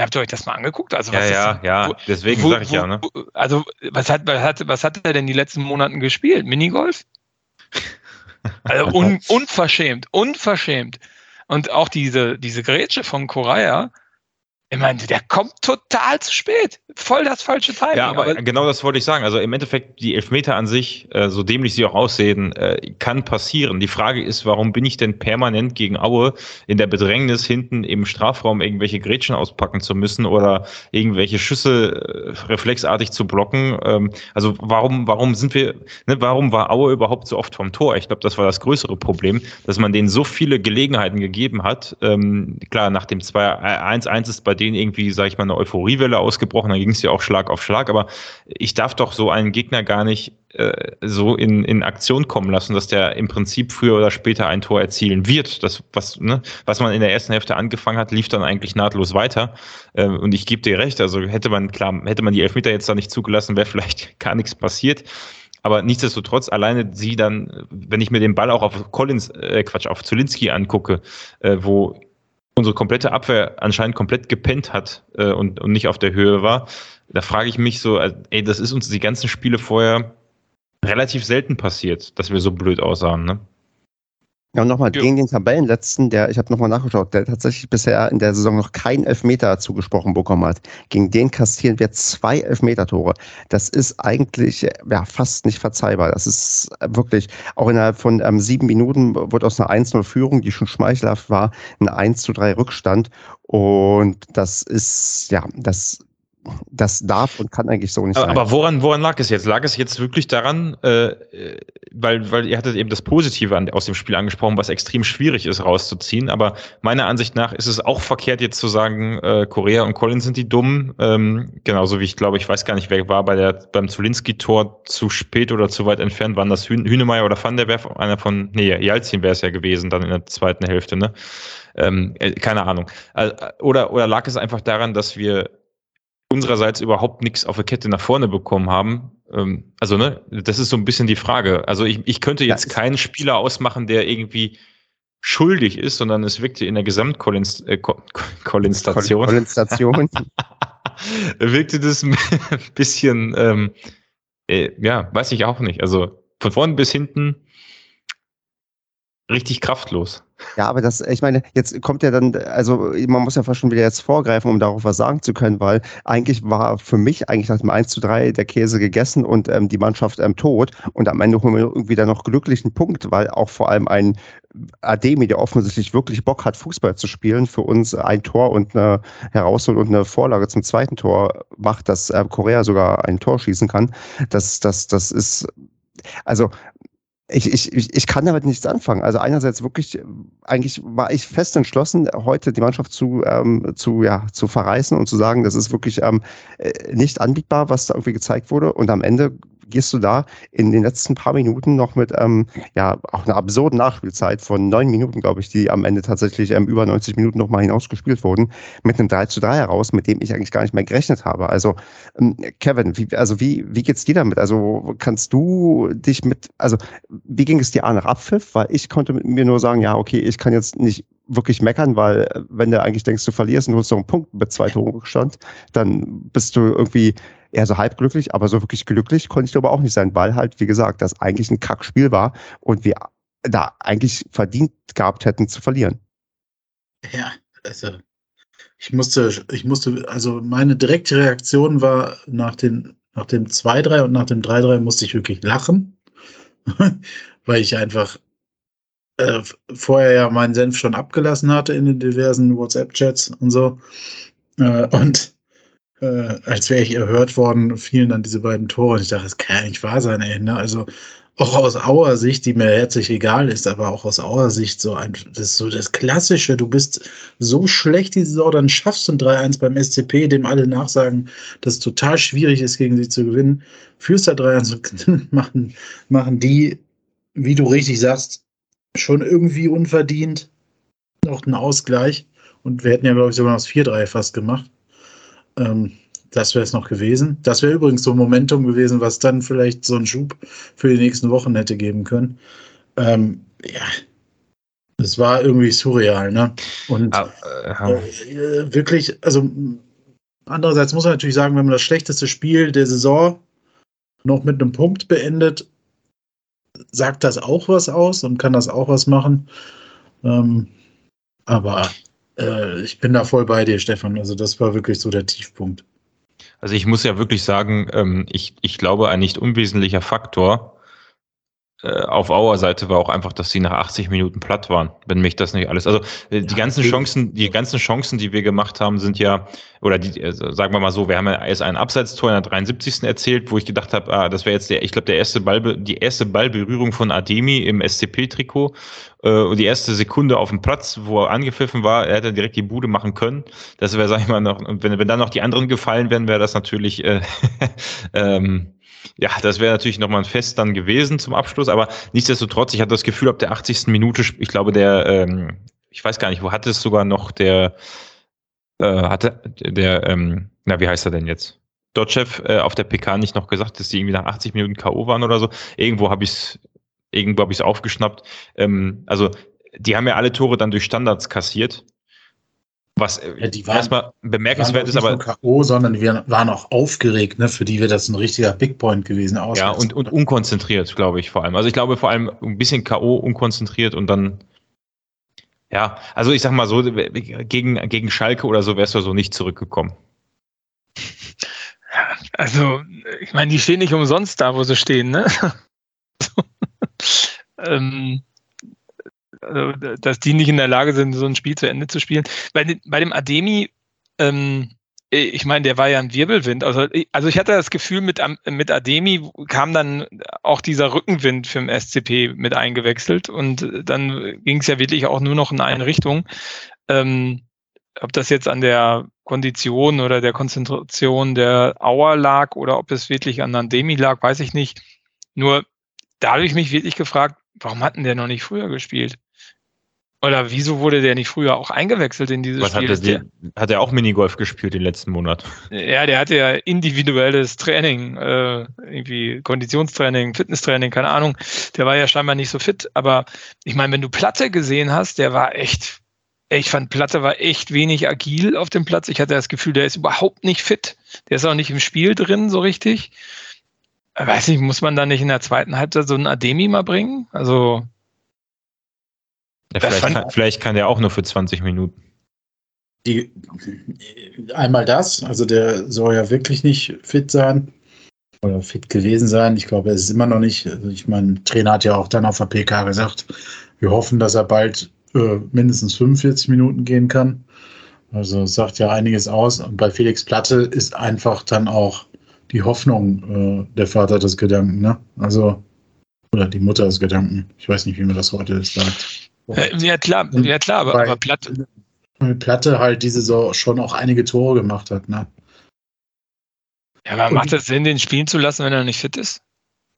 Habt ihr euch das mal angeguckt? Also, was ja, ist, ja, ja, deswegen sage ich wo, ja. Ne? Also, was hat, was, hat, was hat er denn die letzten Monaten gespielt? Minigolf? Also un, unverschämt, unverschämt. Und auch diese, diese Grätsche von Koraya, ich meine, der kommt total zu spät. Voll das falsche Timing. Ja, aber, aber, genau das wollte ich sagen. Also im Endeffekt, die Elfmeter an sich, äh, so dämlich sie auch aussehen, äh, kann passieren. Die Frage ist, warum bin ich denn permanent gegen Aue in der Bedrängnis, hinten im Strafraum irgendwelche Grätschen auspacken zu müssen oder irgendwelche Schüsse äh, reflexartig zu blocken? Ähm, also warum, warum sind wir, ne, warum war Aue überhaupt so oft vom Tor? Ich glaube, das war das größere Problem, dass man denen so viele Gelegenheiten gegeben hat. Ähm, klar, nach dem 2-1-1 ist bei denen irgendwie, sage ich mal, eine Euphoriewelle ausgebrochen, dann ging es ja auch Schlag auf Schlag, aber ich darf doch so einen Gegner gar nicht äh, so in, in Aktion kommen lassen, dass der im Prinzip früher oder später ein Tor erzielen wird. Das, was, ne, was man in der ersten Hälfte angefangen hat, lief dann eigentlich nahtlos weiter. Äh, und ich gebe dir recht, also hätte man, klar, hätte man die Elfmeter jetzt da nicht zugelassen, wäre vielleicht gar nichts passiert. Aber nichtsdestotrotz, alleine sie dann, wenn ich mir den Ball auch auf Collins, äh, Quatsch, auf Zulinski angucke, äh, wo unsere komplette Abwehr anscheinend komplett gepennt hat äh, und, und nicht auf der Höhe war. Da frage ich mich so, äh, ey, das ist uns die ganzen Spiele vorher relativ selten passiert, dass wir so blöd aussahen, ne? Ja, und nochmal gegen den Tabellenletzten, der, ich habe nochmal nachgeschaut, der tatsächlich bisher in der Saison noch keinen Elfmeter zugesprochen bekommen hat. Gegen den kassieren wir zwei Elfmeter-Tore. Das ist eigentlich ja, fast nicht verzeihbar. Das ist wirklich, auch innerhalb von ähm, sieben Minuten wird aus einer 1-0-Führung, die schon schmeichelhaft war, ein 1 3 Rückstand. Und das ist, ja, das das darf und kann eigentlich so nicht aber, sein. Aber woran, woran lag es jetzt? Lag es jetzt wirklich daran, äh, weil, weil ihr hattet eben das Positive an, aus dem Spiel angesprochen, was extrem schwierig ist rauszuziehen. Aber meiner Ansicht nach ist es auch verkehrt, jetzt zu sagen, äh, Korea und Collins sind die Dummen. Ähm, genauso wie ich glaube, ich weiß gar nicht, wer war bei der beim Zulinski-Tor zu spät oder zu weit entfernt. Waren das Hühn, Hünemeyer oder Van der Werf? Einer von, nee, Jalzin wäre es ja gewesen, dann in der zweiten Hälfte, ne? Ähm, äh, keine Ahnung. Äh, oder, oder lag es einfach daran, dass wir unsererseits überhaupt nichts auf der Kette nach vorne bekommen haben. Ähm, also, ne, das ist so ein bisschen die Frage. Also ich, ich könnte jetzt keinen Spieler ausmachen, der irgendwie schuldig ist, sondern es wirkte in der Gesamtkollinstation. Äh, wirkte das ein bisschen, ähm, äh, ja, weiß ich auch nicht. Also von vorn bis hinten richtig kraftlos. Ja, aber das, ich meine, jetzt kommt ja dann, also man muss ja fast schon wieder jetzt vorgreifen, um darauf was sagen zu können, weil eigentlich war für mich eigentlich nach dem 1 zu 3 der Käse gegessen und ähm, die Mannschaft ähm, tot und am Ende holen wir irgendwie dann noch glücklichen Punkt, weil auch vor allem ein Ademi, der offensichtlich wirklich Bock hat, Fußball zu spielen, für uns ein Tor und eine Herausholung und eine Vorlage zum zweiten Tor macht, dass äh, Korea sogar ein Tor schießen kann. Das, das, das ist, also ich, ich, ich kann damit nichts anfangen. Also einerseits wirklich, eigentlich war ich fest entschlossen, heute die Mannschaft zu, ähm, zu, ja, zu verreißen und zu sagen, das ist wirklich ähm, äh, nicht anbietbar, was da irgendwie gezeigt wurde. Und am Ende gehst du da in den letzten paar Minuten noch mit ähm, ja auch einer absurden Nachspielzeit von neun Minuten, glaube ich, die am Ende tatsächlich ähm, über 90 Minuten nochmal hinausgespielt wurden, mit einem 3 zu 3 heraus, mit dem ich eigentlich gar nicht mehr gerechnet habe. Also ähm, Kevin, wie, also wie, wie geht's dir damit? Also kannst du dich mit, also wie ging es dir an nach Abpfiff? Weil ich konnte mir nur sagen, ja, okay, ich kann jetzt nicht wirklich meckern, weil äh, wenn du eigentlich denkst, du verlierst hast noch einen Punkt mit zwei Toren Rückstand, dann bist du irgendwie eher so halb glücklich, aber so wirklich glücklich konnte ich aber auch nicht sein, weil halt, wie gesagt, das eigentlich ein Kackspiel war und wir da eigentlich verdient gehabt hätten zu verlieren. Ja, also ich musste, ich musste, also meine direkte Reaktion war nach, den, nach dem 2-3 und nach dem 3-3 musste ich wirklich lachen, weil ich einfach äh, vorher ja meinen Senf schon abgelassen hatte in den diversen WhatsApp-Chats und so. Äh, und äh, als wäre ich erhört worden, fielen dann diese beiden Tore. Und ich dachte, das kann ja nicht wahr sein, ey. Ne? Also auch aus Auer Sicht, die mir herzlich egal ist, aber auch aus Auer Sicht so ein, das ist so das Klassische. Du bist so schlecht die Saison, dann schaffst du ein 3-1 beim SCP, dem alle nachsagen, dass es total schwierig ist, gegen sie zu gewinnen. Führst da 3-1 und machen, machen die, wie du richtig sagst, schon irgendwie unverdient noch einen Ausgleich. Und wir hätten ja, glaube ich, sogar noch das 4-3 fast gemacht. Ähm, das wäre es noch gewesen. Das wäre übrigens so ein Momentum gewesen, was dann vielleicht so einen Schub für die nächsten Wochen hätte geben können. Ähm, ja, es war irgendwie surreal, ne? Und ah, äh, wirklich, also andererseits muss man natürlich sagen, wenn man das schlechteste Spiel der Saison noch mit einem Punkt beendet, sagt das auch was aus und kann das auch was machen. Ähm, aber äh, ich bin da voll bei dir, Stefan. Also das war wirklich so der Tiefpunkt. Also ich muss ja wirklich sagen, ähm, ich, ich glaube, ein nicht unwesentlicher Faktor äh, auf Auer Seite war auch einfach, dass sie nach 80 Minuten platt waren, wenn mich das nicht alles. Also äh, die ja, ganzen Chancen, die ganzen Chancen, die wir gemacht haben, sind ja, oder die, also, sagen wir mal so, wir haben ja erst ein Abseitstor in der 73. erzählt, wo ich gedacht habe, ah, das wäre jetzt der, ich glaube, der erste Ball, die erste Ballberührung von Ademi im SCP-Trikot äh, und die erste Sekunde auf dem Platz, wo er angepfiffen war, er hätte direkt die Bude machen können. Das wäre, sag ich mal, noch, wenn, wenn dann noch die anderen gefallen wären, wäre das natürlich äh, ähm, ja, das wäre natürlich nochmal ein Fest dann gewesen zum Abschluss, aber nichtsdestotrotz, ich hatte das Gefühl, ab der 80. Minute, ich glaube, der, ähm, ich weiß gar nicht, wo hat es sogar noch der, äh, hatte der, ähm, na, wie heißt er denn jetzt? Dotchev äh, auf der PK nicht noch gesagt, dass die irgendwie nach 80 Minuten K.O. waren oder so. Irgendwo habe ich es irgendwo habe ich es aufgeschnappt. Ähm, also die haben ja alle Tore dann durch Standards kassiert. Was äh, ja, die waren, erstmal bemerkenswert ist, aber. K.O., sondern wir waren auch aufgeregt, ne, für die wäre das ein richtiger Big Point gewesen. Ja, und, und unkonzentriert, glaube ich, vor allem. Also ich glaube vor allem ein bisschen K.O., unkonzentriert und dann. Ja, also ich sag mal so, gegen, gegen Schalke oder so wärst du so nicht zurückgekommen. Also, ich meine, die stehen nicht umsonst da, wo sie stehen, ne? ähm, dass die nicht in der Lage sind, so ein Spiel zu Ende zu spielen. Bei, bei dem Ademi, ähm, ich meine, der war ja ein Wirbelwind. Also, also ich hatte das Gefühl, mit, mit Ademi kam dann auch dieser Rückenwind für den SCP mit eingewechselt und dann ging es ja wirklich auch nur noch in eine Richtung. Ähm, ob das jetzt an der Kondition oder der Konzentration der Auer lag oder ob es wirklich an Ademi lag, weiß ich nicht. Nur da habe ich mich wirklich gefragt, warum hatten der noch nicht früher gespielt? Oder wieso wurde der nicht früher auch eingewechselt in dieses Was Spiel? Hat er, hat er auch Minigolf gespielt den letzten Monat? Ja, der hatte ja individuelles Training, äh, irgendwie Konditionstraining, Fitnesstraining, keine Ahnung. Der war ja scheinbar nicht so fit. Aber ich meine, wenn du Platte gesehen hast, der war echt, ich fand Platte war echt wenig agil auf dem Platz. Ich hatte das Gefühl, der ist überhaupt nicht fit. Der ist auch nicht im Spiel drin so richtig. Ich weiß nicht, muss man da nicht in der zweiten Halbzeit so einen Ademi mal bringen? Also ja, vielleicht, kann, vielleicht kann der auch nur für 20 Minuten. Die, einmal das, also der soll ja wirklich nicht fit sein oder fit gewesen sein. Ich glaube, er ist immer noch nicht. Also ich meine, Trainer hat ja auch dann auf der PK gesagt, wir hoffen, dass er bald äh, mindestens 45 Minuten gehen kann. Also sagt ja einiges aus. Und bei Felix Platte ist einfach dann auch die Hoffnung äh, der Vater des Gedanken. Ne? Also Oder die Mutter des Gedanken. Ich weiß nicht, wie man das heute sagt. Äh, ja, klar, ja, klar, aber, aber Platte. Platte halt diese Saison schon auch einige Tore gemacht hat, ne? Ja, aber macht das Sinn, den spielen zu lassen, wenn er nicht fit ist?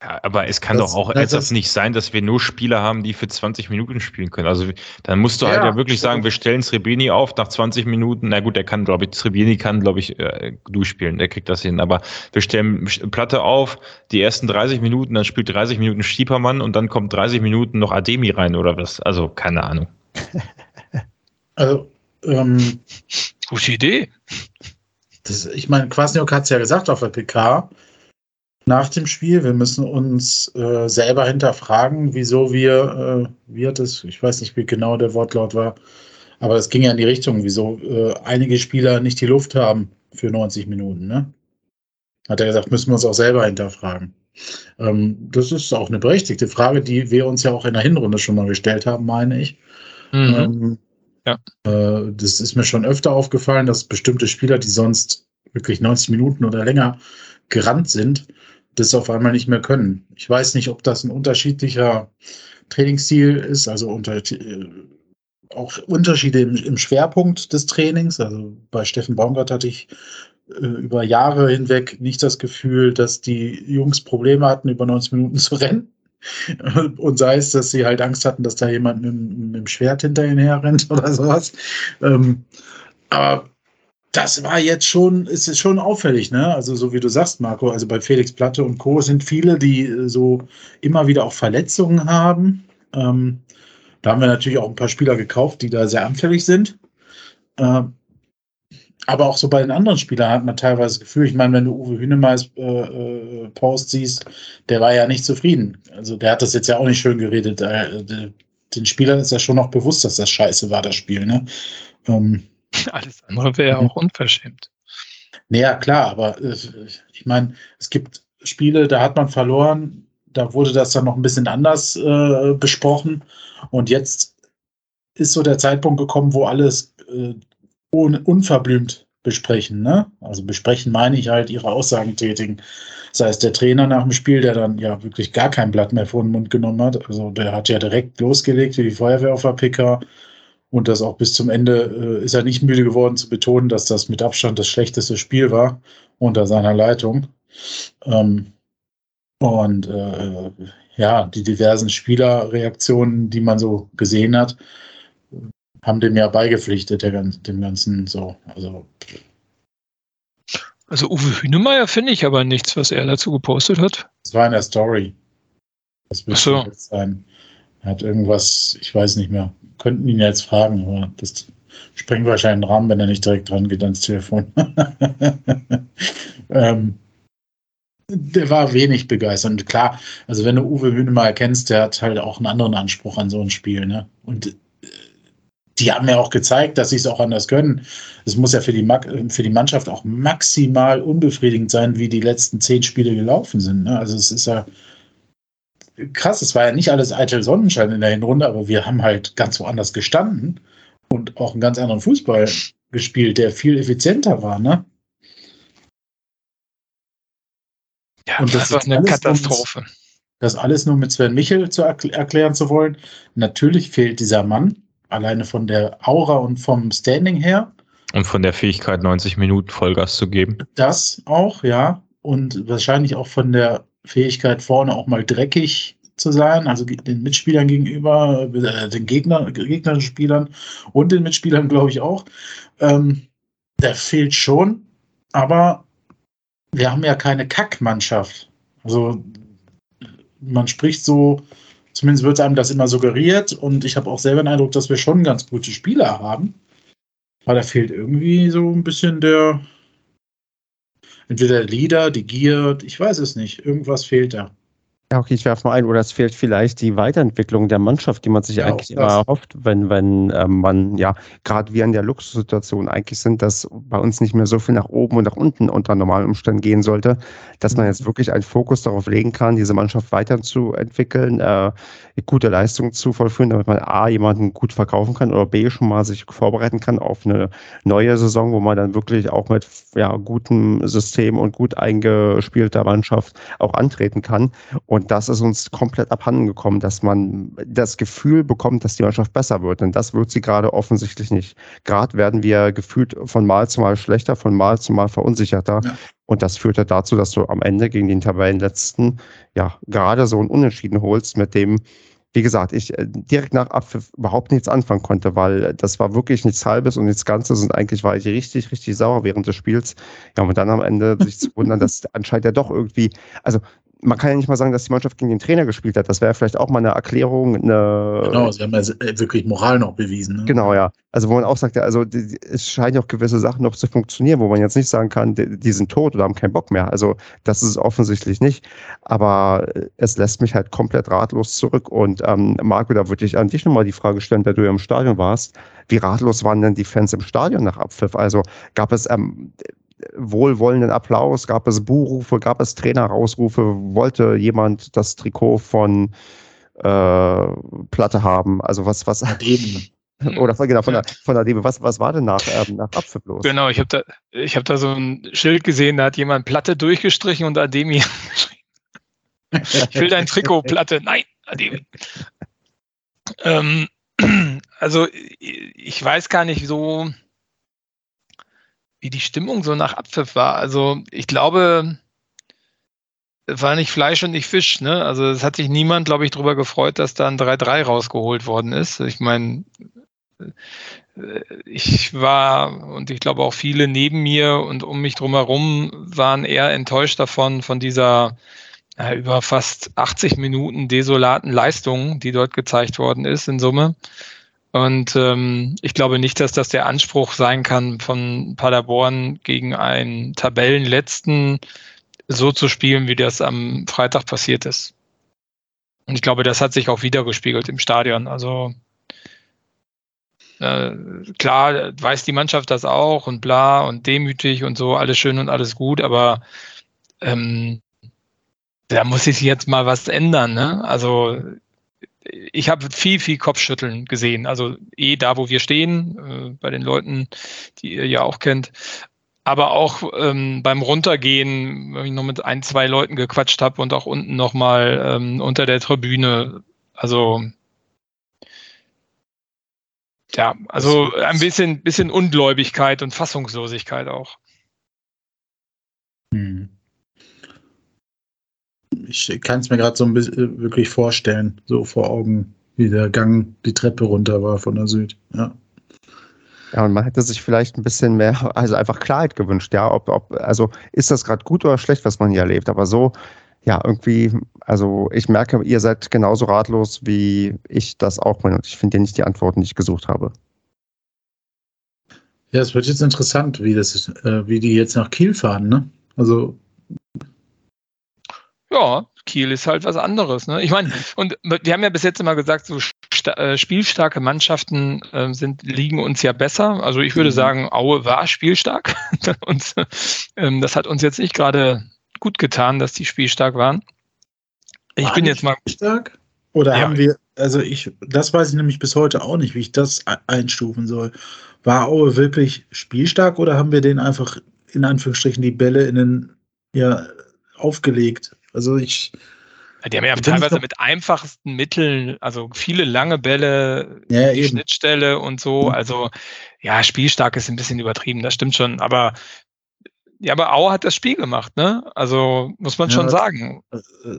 Ja, aber es kann das, doch auch ernsthaft nicht sein, dass wir nur Spieler haben, die für 20 Minuten spielen können. Also dann musst du halt ja, halt ja wirklich sagen, wir stellen Srebeni auf nach 20 Minuten. Na gut, der kann, glaube ich, Srebeni kann, glaube ich, äh, durchspielen, der kriegt das hin. Aber wir stellen Platte auf, die ersten 30 Minuten, dann spielt 30 Minuten Stiepermann und dann kommt 30 Minuten noch Ademi rein oder was. Also keine Ahnung. Also, ähm, Gute Idee. Das, ich meine, Kwasniok hat es ja gesagt auf der PK nach dem Spiel. Wir müssen uns äh, selber hinterfragen, wieso wir, äh, wie hat es, ich weiß nicht, wie genau der Wortlaut war, aber es ging ja in die Richtung, wieso äh, einige Spieler nicht die Luft haben für 90 Minuten. Ne? Hat er gesagt, müssen wir uns auch selber hinterfragen. Ähm, das ist auch eine berechtigte Frage, die wir uns ja auch in der Hinrunde schon mal gestellt haben, meine ich. Mhm. Ähm, ja. Äh, das ist mir schon öfter aufgefallen, dass bestimmte Spieler, die sonst wirklich 90 Minuten oder länger gerannt sind, das auf einmal nicht mehr können. Ich weiß nicht, ob das ein unterschiedlicher Trainingsstil ist, also unter, äh, auch Unterschiede im, im, Schwerpunkt des Trainings. Also bei Steffen Baumgart hatte ich äh, über Jahre hinweg nicht das Gefühl, dass die Jungs Probleme hatten, über 90 Minuten zu rennen. Und sei es, dass sie halt Angst hatten, dass da jemand mit, mit dem Schwert hinter ihnen herrennt oder sowas. Ähm, aber das war jetzt schon, ist es schon auffällig, ne? Also so wie du sagst, Marco, also bei Felix Platte und Co. sind viele, die äh, so immer wieder auch Verletzungen haben. Ähm, da haben wir natürlich auch ein paar Spieler gekauft, die da sehr anfällig sind. Ähm, aber auch so bei den anderen Spielern hat man teilweise das Gefühl, ich meine, wenn du Uwe Hünemeis äh, äh, Post siehst, der war ja nicht zufrieden. Also der hat das jetzt ja auch nicht schön geredet. Äh, den Spielern ist ja schon noch bewusst, dass das scheiße war, das Spiel, ne? Ähm, Alles andere wäre ja auch unverschämt. Naja, klar, aber äh, ich meine, es gibt Spiele, da hat man verloren, da wurde das dann noch ein bisschen anders äh, besprochen. Und jetzt ist so der Zeitpunkt gekommen, wo alles äh, un unverblümt besprechen. Ne? Also besprechen meine ich halt ihre Aussagen tätigen. Sei es der Trainer nach dem Spiel, der dann ja wirklich gar kein Blatt mehr vor den Mund genommen hat. Also der hat ja direkt losgelegt wie die Feuerwehr auf der PK. Und das auch bis zum Ende äh, ist er nicht müde geworden zu betonen, dass das mit Abstand das schlechteste Spiel war unter seiner Leitung. Ähm, und äh, ja, die diversen Spielerreaktionen, die man so gesehen hat, haben dem ja beigepflichtet, der, dem Ganzen so. Also, also Uwe Hünemeyer finde ich aber nichts, was er dazu gepostet hat. Das war in der Story. Das wird so. sein. Er hat irgendwas, ich weiß nicht mehr, könnten ihn jetzt fragen, aber das sprengt wahrscheinlich einen Rahmen, wenn er nicht direkt dran geht ans Telefon. ähm, der war wenig begeistert. Und klar, also wenn du Uwe Hühne mal kennst, der hat halt auch einen anderen Anspruch an so ein Spiel. Ne? Und äh, die haben ja auch gezeigt, dass sie es auch anders können. Es muss ja für die, für die Mannschaft auch maximal unbefriedigend sein, wie die letzten zehn Spiele gelaufen sind. Ne? Also es ist ja krass, es war ja nicht alles eitel Sonnenschein in der Hinrunde, aber wir haben halt ganz woanders gestanden und auch einen ganz anderen Fußball gespielt, der viel effizienter war, ne? Ja, und das, das war eine Katastrophe. Mit, das alles nur mit Sven Michel zu erkl erklären zu wollen. Natürlich fehlt dieser Mann, alleine von der Aura und vom Standing her. Und von der Fähigkeit, 90 Minuten Vollgas zu geben. Das auch, ja. Und wahrscheinlich auch von der Fähigkeit, vorne auch mal dreckig zu sein, also den Mitspielern gegenüber, äh, den Gegner, gegnerischen Spielern und den Mitspielern, glaube ich, auch. Ähm, der fehlt schon, aber wir haben ja keine Kackmannschaft. Also man spricht so, zumindest wird einem das immer suggeriert und ich habe auch selber den Eindruck, dass wir schon ganz gute Spieler haben. Aber da fehlt irgendwie so ein bisschen der, entweder der Leader, die Gier, ich weiß es nicht. Irgendwas fehlt da. Ja, okay, ich werfe mal ein, oder es fehlt vielleicht die Weiterentwicklung der Mannschaft, die man sich ja, eigentlich immer erhofft, wenn, wenn äh, man, ja, gerade wir in der Luxussituation eigentlich sind, dass bei uns nicht mehr so viel nach oben und nach unten unter normalen Umständen gehen sollte, dass man jetzt mhm. wirklich einen Fokus darauf legen kann, diese Mannschaft weiterzuentwickeln, äh, gute Leistungen zu vollführen, damit man A, jemanden gut verkaufen kann oder B, schon mal sich vorbereiten kann auf eine neue Saison, wo man dann wirklich auch mit ja, gutem System und gut eingespielter Mannschaft auch antreten kann. Und Und das ist uns komplett abhanden gekommen, dass man das Gefühl bekommt, dass die Mannschaft besser wird. Denn das wird sie gerade offensichtlich nicht. Gerade werden wir gefühlt von Mal zu Mal schlechter, von Mal zu Mal verunsicherter. Ja. Und das führt ja dazu, dass du am Ende gegen den Tabellenletzten ja gerade so ein Unentschieden holst, mit dem wie gesagt, ich äh, direkt nach Abpfiff überhaupt nichts anfangen konnte, weil das war wirklich nichts Halbes und nichts Ganzes und eigentlich war ich richtig, richtig sauer während des Spiels. Ja, und dann am Ende sich zu wundern, dass anscheinend ja doch irgendwie, also man kann ja nicht mal sagen, dass die Mannschaft gegen den Trainer gespielt hat. Das wäre vielleicht auch mal eine Erklärung. Eine genau, sie haben ja äh, wirklich Moral noch bewiesen. Ne? Genau, ja. Also wo man auch sagt, also die, es scheinen auch gewisse Sachen noch zu funktionieren, wo man jetzt nicht sagen kann, die, die, sind tot oder haben keinen Bock mehr. Also das ist es offensichtlich nicht. Aber es lässt mich halt komplett ratlos zurück. Und ähm, Marco, da würde ich an dich nochmal die Frage stellen, da du ja im Stadion warst. Wie ratlos waren denn die Fans im Stadion nach Abpfiff? Also gab es ähm, wohlwollenden Applaus? Gab es Buhrufe? Gab es Trainerausrufe? Wollte jemand das Trikot von äh, Platte haben? Also was, was eben. Oder von, genau, von, der, von der Debe. Was, was war denn nach, ähm, nach Apfel bloß? Genau, ich habe da, hab da so ein Schild gesehen, da hat jemand Platte durchgestrichen und Ademi Ich will dein Trikot, Platte. Nein, Ademi. ähm, also ich weiß gar nicht so, wie die Stimmung so nach Abpfiff war. Also ich glaube, es war nicht Fleisch und nicht Fisch. Ne? Also es hat sich niemand, glaube ich, darüber gefreut, dass da ein 3-3 rausgeholt worden ist. Ich meine, ich war und ich glaube auch viele neben mir und um mich drumherum waren eher enttäuscht davon, von dieser ja, über fast 80 Minuten desolaten Leistung, die dort gezeigt worden ist in Summe. Und ähm, ich glaube nicht, dass das der Anspruch sein kann, von Paderborn gegen einen Tabellenletzten so zu spielen, wie das am Freitag passiert ist. Und ich glaube, das hat sich auch wiedergespiegelt im Stadion. Also äh, klar weiß die Mannschaft das auch und bla und demütig und so, alles schön und alles gut, aber ähm, da muss sich jetzt mal was ändern. Ne? Also ich habe viel, viel Kopfschütteln gesehen. Also eh da, wo wir stehen, äh, bei den Leuten, die ihr ja auch kennt. Aber auch ähm, beim Runtergehen, wenn ich noch mit ein, zwei Leuten gequatscht habe und auch unten nochmal ähm, unter der Tribüne. Also ja, also ein bisschen, bisschen Ungläubigkeit und Fassungslosigkeit auch. Hm ich kann es mir gerade so ein bisschen äh, wirklich vorstellen, so vor Augen, wie der Gang die Treppe runter war von der Süd. Ja. Ja, und man hätte sich vielleicht ein bisschen mehr, also einfach Klarheit gewünscht, ja, ob, ob also ist das gerade gut oder schlecht, was man hier erlebt, aber so, ja, irgendwie, also ich merke, ihr seid genauso ratlos, wie ich das auch bin und ich finde ja nicht die Antworten, die ich gesucht habe. Ja, es wird jetzt interessant, wie das, äh, wie die jetzt nach Kiel fahren, ne? Also ja, Kiel ist halt was anderes. Ne? Ich meine, und wir haben ja bis jetzt immer gesagt, so äh, spielstarke Mannschaften äh, sind, liegen uns ja besser. Also ich würde mhm. sagen, Aue war spielstark. und ähm, das hat uns jetzt nicht gerade gut getan, dass die spielstark waren. Ich war bin jetzt mal. Stark? Oder ja. haben wir, also ich, das weiß ich nämlich bis heute auch nicht, wie ich das einstufen soll. War Aue wirklich spielstark oder haben wir den einfach in Anführungsstrichen die Bälle in den, ja, aufgelegt? Also ich. Die haben ja teilweise mit einfachsten Mitteln, also viele lange Bälle, ja, die eben. Schnittstelle und so. Also ja, spielstark ist ein bisschen übertrieben, das stimmt schon. Aber ja, aber Auer hat das Spiel gemacht, ne? Also muss man ja, schon sagen.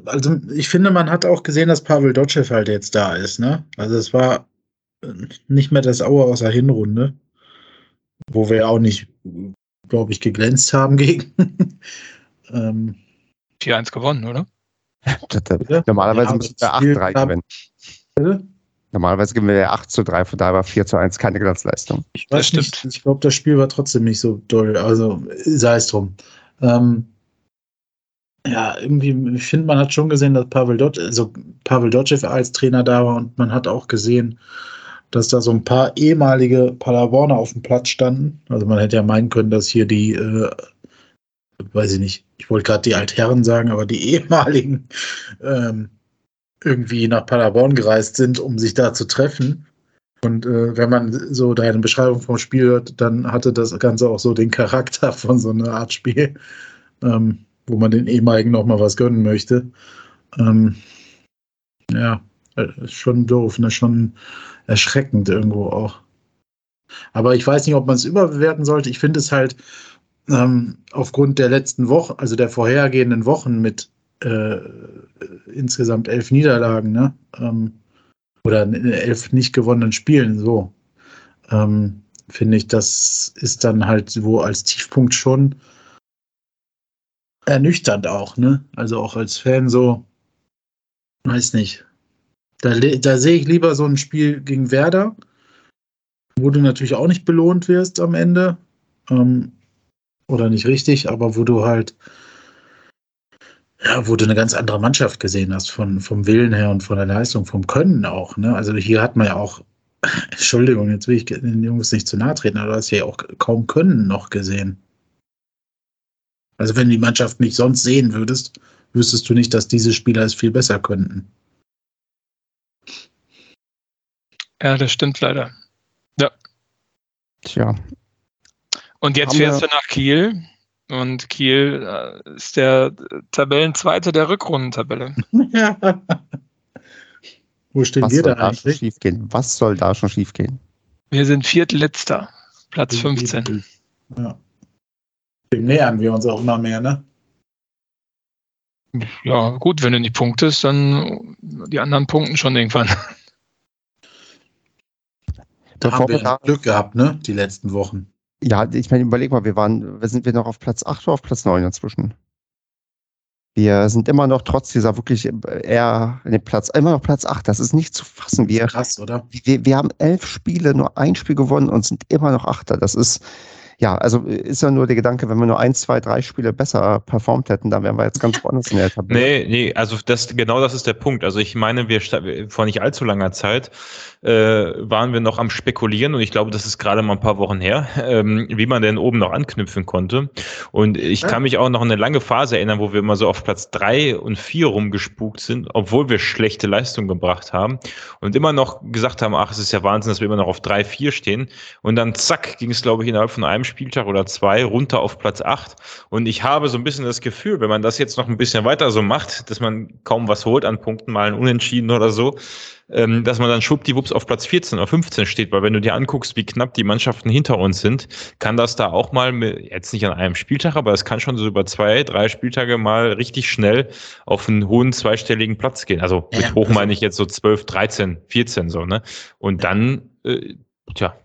Also ich finde, man hat auch gesehen, dass Pavel Dotschew halt jetzt da ist, ne? Also es war nicht mehr das Auer aus der Hinrunde, wo wir auch nicht, glaube ich, geglänzt haben gegen. ähm, 4-1 gewonnen, oder? Normalerweise ja, müssen wir 8-3 gewinnen. Bitte? Normalerweise gewinnen wir ja 8 zu 3, von daher war 4 zu 1 keine Glanzleistung. Ich weiß nicht, ich glaube, das Spiel war trotzdem nicht so doll. Also sei es drum. Ähm, ja, irgendwie, ich finde, man hat schon gesehen, dass Pavel, Dot, also Pavel Dotschew als Trainer da war und man hat auch gesehen, dass da so ein paar ehemalige Paderborner auf dem Platz standen. Also man hätte ja meinen können, dass hier die äh, weiß ich nicht, ich wollte gerade die Altherren sagen, aber die ehemaligen ähm, irgendwie nach Paderborn gereist sind, um sich da zu treffen. Und äh, wenn man so deine Beschreibung vom Spiel hört, dann hatte das Ganze auch so den Charakter von so einer Art Spiel, ähm, wo man den ehemaligen nochmal was gönnen möchte. Ähm, ja, ist schon doof, ne? schon erschreckend irgendwo auch. Aber ich weiß nicht, ob man es überbewerten sollte. Ich finde es halt ähm, aufgrund der letzten Woche, also der vorhergehenden Wochen mit äh, insgesamt elf Niederlagen, ne? Ähm, oder elf nicht gewonnenen Spielen, so. Ähm, finde ich, das ist dann halt so als Tiefpunkt schon ernüchternd auch, ne? Also auch als Fan so, weiß nicht. Da, da sehe ich lieber so ein Spiel gegen Werder, wo du natürlich auch nicht belohnt wirst am Ende. Ähm, oder nicht richtig, aber wo du halt, ja, wo du eine ganz andere Mannschaft gesehen hast, von, vom Willen her und von der Leistung, vom Können auch. Ne? Also hier hat man ja auch, Entschuldigung, jetzt will ich den Jungs nicht zu nahe treten, aber du hast ja auch kaum Können noch gesehen. Also wenn du die Mannschaft nicht sonst sehen würdest, wüsstest du nicht, dass diese Spieler es viel besser könnten. Ja, das stimmt leider. Ja. Tja. Und jetzt fährst du nach Kiel und Kiel äh, ist der Tabellenzweite der Rückrundentabelle. Wo stehen Was wir soll da eigentlich? schiefgehen? Was soll da schon schiefgehen? Wir sind Viertletzter, Platz 15. Ja. Dem nähern wir uns auch immer mehr, ne? Ja, gut, wenn du nicht punktest, dann die anderen punkten schon irgendwann. Da haben wir Glück gehabt, ne? Die letzten Wochen. Ja, ich meine, überleg mal, wir waren, sind wir noch auf Platz 8 oder auf Platz 9 inzwischen? Wir sind immer noch trotz dieser wirklich eher ne, Platz, immer noch Platz 8. Das ist nicht zu fassen. Wir, Krass, oder? wir, wir haben elf Spiele, nur ein Spiel gewonnen und sind immer noch Achter. Das ist, ja, also ist ja nur der Gedanke, wenn wir nur ein, zwei, drei Spiele besser performt hätten, dann wären wir jetzt ganz woanders in der Tabelle. Nee, nee, also das, genau das ist der Punkt. Also ich meine, wir vor nicht allzu langer Zeit äh, waren wir noch am Spekulieren und ich glaube, das ist gerade mal ein paar Wochen her, ähm, wie man denn oben noch anknüpfen konnte. Und ich Ja. kann mich auch noch an eine lange Phase erinnern, wo wir immer so auf Platz drei und vier rumgespukt sind, obwohl wir schlechte Leistung gebracht haben und immer noch gesagt haben, ach, es ist ja Wahnsinn, dass wir immer noch auf drei, vier stehen. Und dann zack, ging es, glaube ich, innerhalb von einem Spieltag oder zwei runter auf Platz acht. Und ich habe so ein bisschen das Gefühl, wenn man das jetzt noch ein bisschen weiter so macht, dass man kaum was holt an Punkten, mal ein Unentschieden oder so, ähm, dass man dann schwuppdiwupps auf Platz 14 oder 15 steht, weil wenn du dir anguckst, wie knapp die Mannschaften hinter uns sind, kann das da auch mal, mit, jetzt nicht an einem Spieltag, aber es kann schon so über zwei, drei Spieltage mal richtig schnell auf einen hohen zweistelligen Platz gehen. Also mit hoch also- meine ich jetzt so 12, 13, 14 so, ne? Und dann, äh, tja,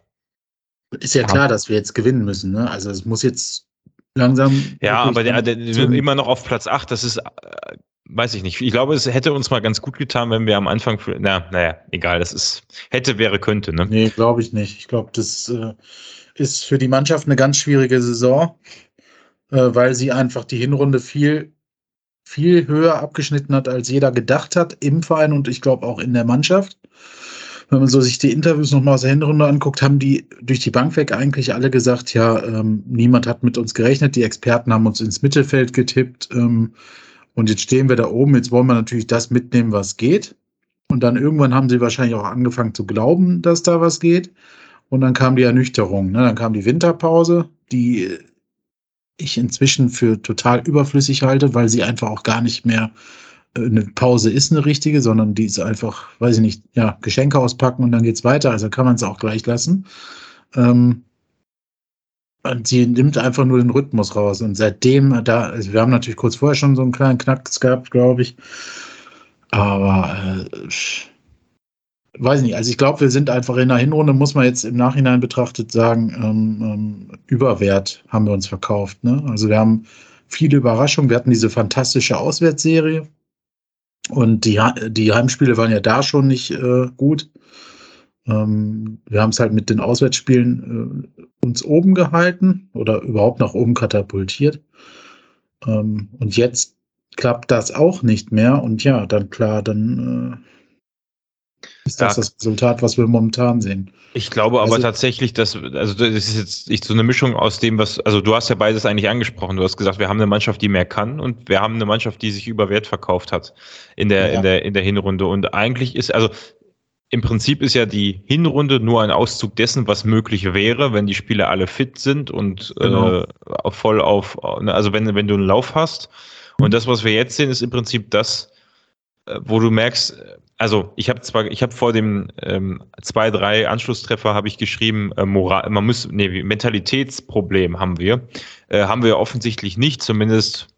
Ist ja klar, dass wir jetzt gewinnen müssen, ne? Also es muss jetzt langsam. Ja, aber der, der, immer noch auf Platz 8, das ist, äh, weiß ich nicht. Ich glaube, es hätte uns mal ganz gut getan, wenn wir am Anfang, na, naja, egal, das ist, hätte, wäre, könnte, ne? Nee, glaube ich nicht. Ich glaube, das äh, ist für die Mannschaft eine ganz schwierige Saison, äh, weil sie einfach die Hinrunde viel, viel höher abgeschnitten hat, als jeder gedacht hat im Verein und ich glaube auch in der Mannschaft. Wenn man so sich die Interviews nochmal aus der Hinrunde anguckt, haben die durch die Bank weg eigentlich alle gesagt, ja, ähm, niemand hat mit uns gerechnet, die Experten haben uns ins Mittelfeld getippt ähm, und jetzt stehen wir da oben, jetzt wollen wir natürlich das mitnehmen, was geht. Und dann irgendwann haben sie wahrscheinlich auch angefangen zu glauben, dass da was geht. Und dann kam die Ernüchterung. Ne? Dann kam die Winterpause, die ich inzwischen für total überflüssig halte, weil sie einfach auch gar nicht mehr äh, eine Pause ist, eine richtige, sondern die ist einfach, weiß ich nicht, ja, Geschenke auspacken und dann geht's weiter. Also kann man es auch gleich lassen. Ähm, sie nimmt einfach nur den Rhythmus raus. Und seitdem, da, also wir haben natürlich kurz vorher schon so einen kleinen Knacks gehabt, glaube ich. Aber äh, weiß nicht, also ich glaube, wir sind einfach in der Hinrunde, muss man jetzt im Nachhinein betrachtet sagen, ähm, ähm, Überwert haben wir uns verkauft. Ne? Also wir haben viele Überraschungen. Wir hatten diese fantastische Auswärtsserie und die, die Heimspiele waren ja da schon nicht äh, gut. Ähm, wir haben es halt mit den Auswärtsspielen äh, uns oben gehalten oder überhaupt nach oben katapultiert. Ähm, und jetzt klappt das auch nicht mehr. Und ja, dann klar, dann äh, ist das Ja. das Resultat, was wir momentan sehen. Ich glaube aber Also- tatsächlich, dass, also das ist jetzt nicht so eine Mischung aus dem, was, also du hast ja beides eigentlich angesprochen. Du hast gesagt, wir haben eine Mannschaft, die mehr kann und wir haben eine Mannschaft, die sich über Wert verkauft hat in der, Ja. in der, in der Hinrunde. Und eigentlich ist, also im Prinzip ist ja die Hinrunde nur ein Auszug dessen, was möglich wäre, wenn die Spieler alle fit sind und Genau. äh, voll auf, also wenn, wenn du einen Lauf hast. Und das, was wir jetzt sehen, ist im Prinzip das, äh, wo du merkst, also ich habe zwar, ich habe vor dem ähm, zwei, drei Anschlusstreffer habe ich geschrieben, äh, Moral, man muss, nee, Mentalitätsproblem haben wir, äh, haben wir offensichtlich nicht, zumindest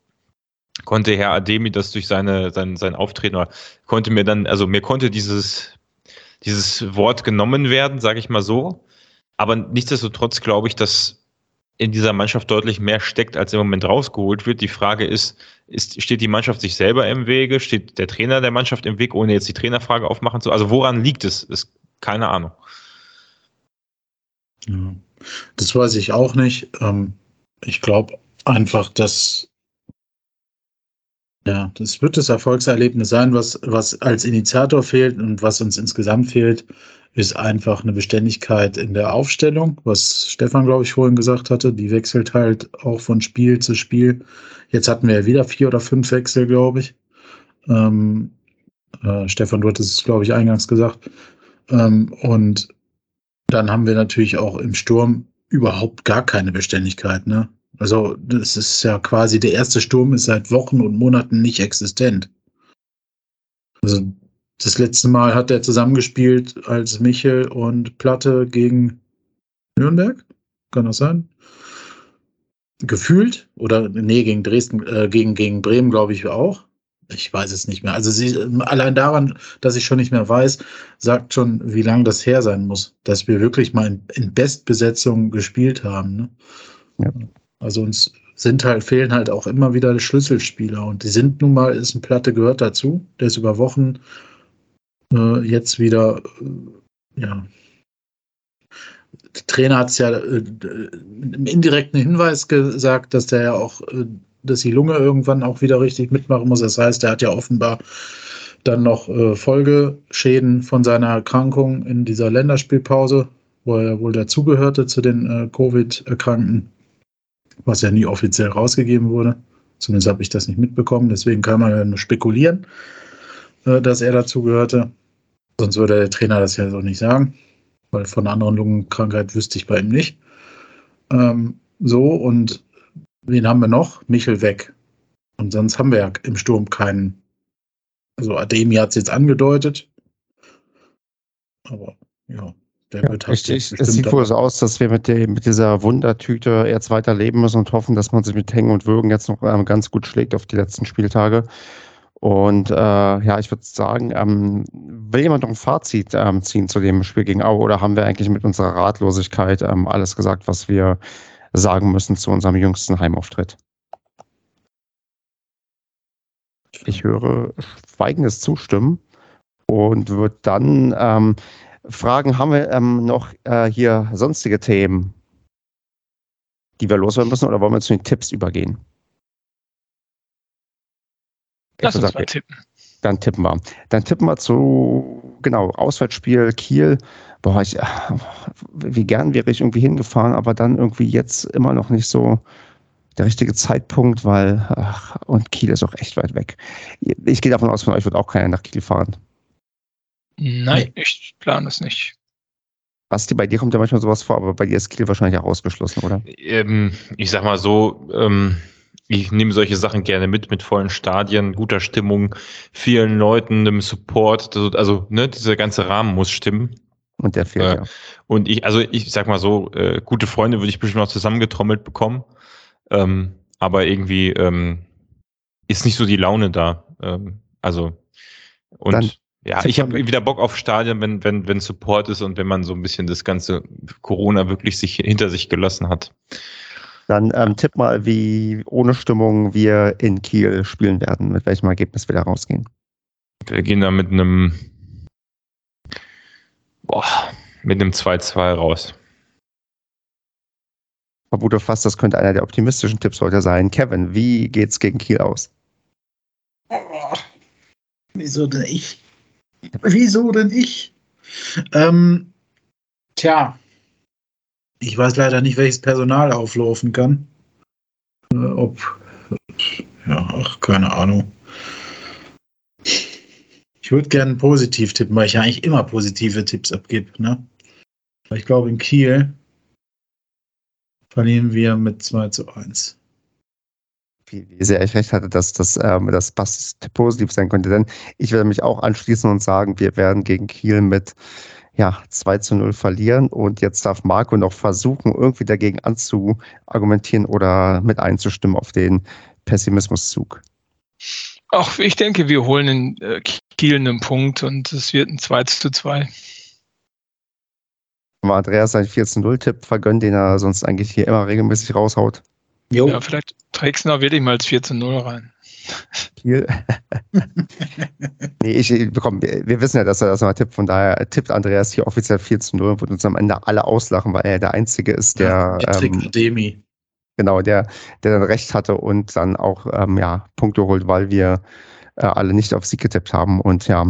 konnte Herr Ademi das durch seine, sein, sein Auftreten oder konnte mir dann, also mir konnte dieses, dieses Wort genommen werden, sage ich mal so. Aber nichtsdestotrotz glaube ich, dass in dieser Mannschaft deutlich mehr steckt, als im Moment rausgeholt wird. Die Frage ist, ist, steht die Mannschaft sich selber im Wege? Steht der Trainer der Mannschaft im Weg, ohne jetzt die Trainerfrage aufmachen zu? Also woran liegt es? Ist keine Ahnung. Ja, das weiß ich auch nicht. Ähm, ich glaube einfach, dass ja, das wird das Erfolgserlebnis sein, was, was als Initiator fehlt und was uns insgesamt fehlt, ist einfach eine Beständigkeit in der Aufstellung, was Stefan, glaube ich, vorhin gesagt hatte. Die wechselt halt auch von Spiel zu Spiel. Jetzt hatten wir ja wieder vier oder fünf Wechsel, glaube ich. Ähm, äh, Stefan, du hattest es, glaube ich, eingangs gesagt. Ähm, und dann haben wir natürlich auch im Sturm überhaupt gar keine Beständigkeit. Ne? Also das ist ja quasi der erste Sturm ist seit Wochen und Monaten nicht existent. Also das letzte Mal hat er zusammengespielt als Michel und Platte gegen Nürnberg. Kann das sein? Gefühlt? Oder nee, gegen Dresden, äh, gegen, gegen Bremen, glaube ich, auch. Ich weiß es nicht mehr. Also sie, allein daran, dass ich schon nicht mehr weiß, sagt schon, wie lange das her sein muss, dass wir wirklich mal in, in Bestbesetzung gespielt haben. Ne? Ja. Also uns sind halt, fehlen halt auch immer wieder Schlüsselspieler. Und die sind nun mal, ist ein Platte gehört dazu. Der ist über Wochen äh, jetzt wieder, äh, ja. Der Trainer hat es ja äh, im indirekten Hinweis gesagt, dass der ja auch, äh, dass die Lunge irgendwann auch wieder richtig mitmachen muss. Das heißt, er hat ja offenbar dann noch äh, Folgeschäden von seiner Erkrankung in dieser Länderspielpause, wo er wohl dazugehörte zu den äh, Covid-Erkrankten, was ja nie offiziell rausgegeben wurde. Zumindest habe ich das nicht mitbekommen. Deswegen kann man ja nur spekulieren, äh, dass er dazugehörte. Sonst würde der Trainer das ja so nicht sagen, weil von einer anderen Lungenkrankheit wüsste ich bei ihm nicht. Ähm, so, und wen haben wir noch? Michel weg. Und sonst haben wir ja im Sturm keinen. Also Ademi hat es jetzt angedeutet. Aber ja, der ja, wird halt. Richtig. Es sieht wohl so aus, dass wir mit, der, mit dieser Wundertüte jetzt weiter leben müssen und hoffen, dass man sich mit Hängen und Würgen jetzt noch ähm, ganz gut schlägt auf die letzten Spieltage. Und äh, ja, ich würde sagen, ähm, will jemand noch ein Fazit ähm, ziehen zu dem Spiel gegen Aue oder haben wir eigentlich mit unserer Ratlosigkeit ähm, alles gesagt, was wir sagen müssen zu unserem jüngsten Heimauftritt? Ich höre schweigendes Zustimmen und würde dann ähm, fragen, haben wir ähm, noch äh, hier sonstige Themen, die wir loswerden müssen oder wollen wir zu den Tipps übergehen? Lass uns mal tippen. Dann tippen wir. Dann tippen wir zu, genau, Auswärtsspiel Kiel. Boah, ich, wie gern wäre ich irgendwie hingefahren, aber dann irgendwie jetzt immer noch nicht so der richtige Zeitpunkt, weil, ach, und Kiel ist auch echt weit weg. Ich gehe davon aus, von euch wird auch keiner nach Kiel fahren. Nein, ich plane es nicht. Basti, bei dir kommt ja manchmal sowas vor, aber bei dir ist Kiel wahrscheinlich auch ausgeschlossen, oder? Ähm, ich sag mal so, ähm, ich nehme solche Sachen gerne mit, mit vollen Stadien, guter Stimmung, vielen Leuten, einem Support. Also, ne, dieser ganze Rahmen muss stimmen. Und der fehlt, äh, ja. Und ich, also ich sag mal so, äh, gute Freunde würde ich bestimmt noch zusammengetrommelt bekommen. Ähm, aber irgendwie ähm, ist nicht so die Laune da. Ähm, also, und Dann ja, ich habe wieder Bock auf Stadien, wenn, wenn, wenn Support ist und wenn man so ein bisschen das ganze Corona wirklich sich hinter sich gelassen hat. Dann ähm, tipp mal, wie ohne Stimmung wir in Kiel spielen werden, mit welchem Ergebnis wir da rausgehen. Wir gehen da mit einem boah, mit einem 2-2 raus. Vermute fast, das könnte einer der optimistischen Tipps heute sein. Kevin, wie geht's gegen Kiel aus? Wieso denn ich? Wieso denn ich? Ähm, tja, ich weiß leider nicht, welches Personal auflaufen kann. Äh, ob. Ja, ach, keine Ahnung. Ich würde gerne positiv tippen, weil ich ja eigentlich immer positive Tipps abgebe. Ne? ich glaube, in Kiel verlieren wir mit 2 zu 1. wie, wie sehr ich recht hatte, dass das, ähm, das positiv sein könnte. Denn ich werde mich auch anschließen und sagen, wir werden gegen Kiel mit ja, 2 zu 0 verlieren. Und jetzt darf Marco noch versuchen, irgendwie dagegen anzuargumentieren oder mit einzustimmen auf den Pessimismuszug. Ach, ich denke, wir holen in äh, Kiel einen Punkt und es wird ein 2 zu 2. Andreas seinen 4 zu 0 Tipp vergönnt, den er sonst eigentlich hier immer regelmäßig raushaut. Jo. Ja, vielleicht trägst du noch wirklich mal als 4 zu 0 rein. Nee, ich bekomme, wir wissen ja, dass er das mal tippt, von daher tippt Andreas hier offiziell 4 zu 0 und wird uns am Ende alle auslachen, weil er der Einzige ist, der. Ja, ähm, Akademie. Genau, der, der dann recht hatte und dann auch ähm, ja, Punkte holt, weil wir äh, alle nicht auf Sieg getippt haben. Und ja,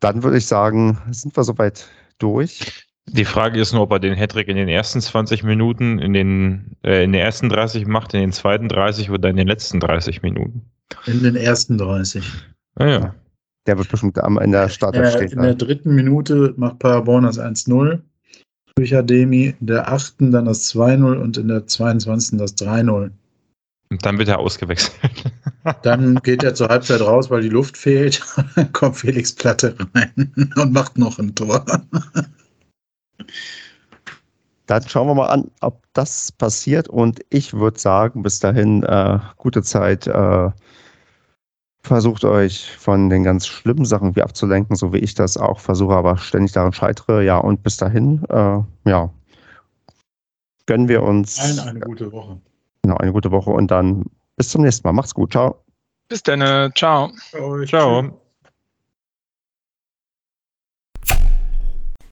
dann würde ich sagen, sind wir soweit durch. Die Frage ist nur, ob er den Hattrick in den ersten 20 Minuten, in den, äh, in den ersten 30 macht, in den zweiten 30 oder in den letzten 30 Minuten. In den ersten 30. Ah, ja. Der wird bestimmt am Ende der Start äh, stehen. In der dritten Minute macht Paderborn das 1-0 durch Ademi, in der achten dann das 2-0 und in der 22. das 3-0. Und dann wird er ausgewechselt. Dann geht er zur Halbzeit raus, weil die Luft fehlt. Dann kommt Felix Platte rein und macht noch ein Tor. Dann schauen wir mal an, ob das passiert. Und ich würde sagen, bis dahin äh, gute Zeit. Äh, versucht euch von den ganz schlimmen Sachen wie abzulenken, so wie ich das auch versuche, aber ständig daran scheitere. Ja, und bis dahin, äh, ja, gönnen wir uns. Allen eine gute Woche. Genau, eine gute Woche und dann bis zum nächsten Mal. Macht's gut. Ciao. Bis dann. Ciao. Ciao.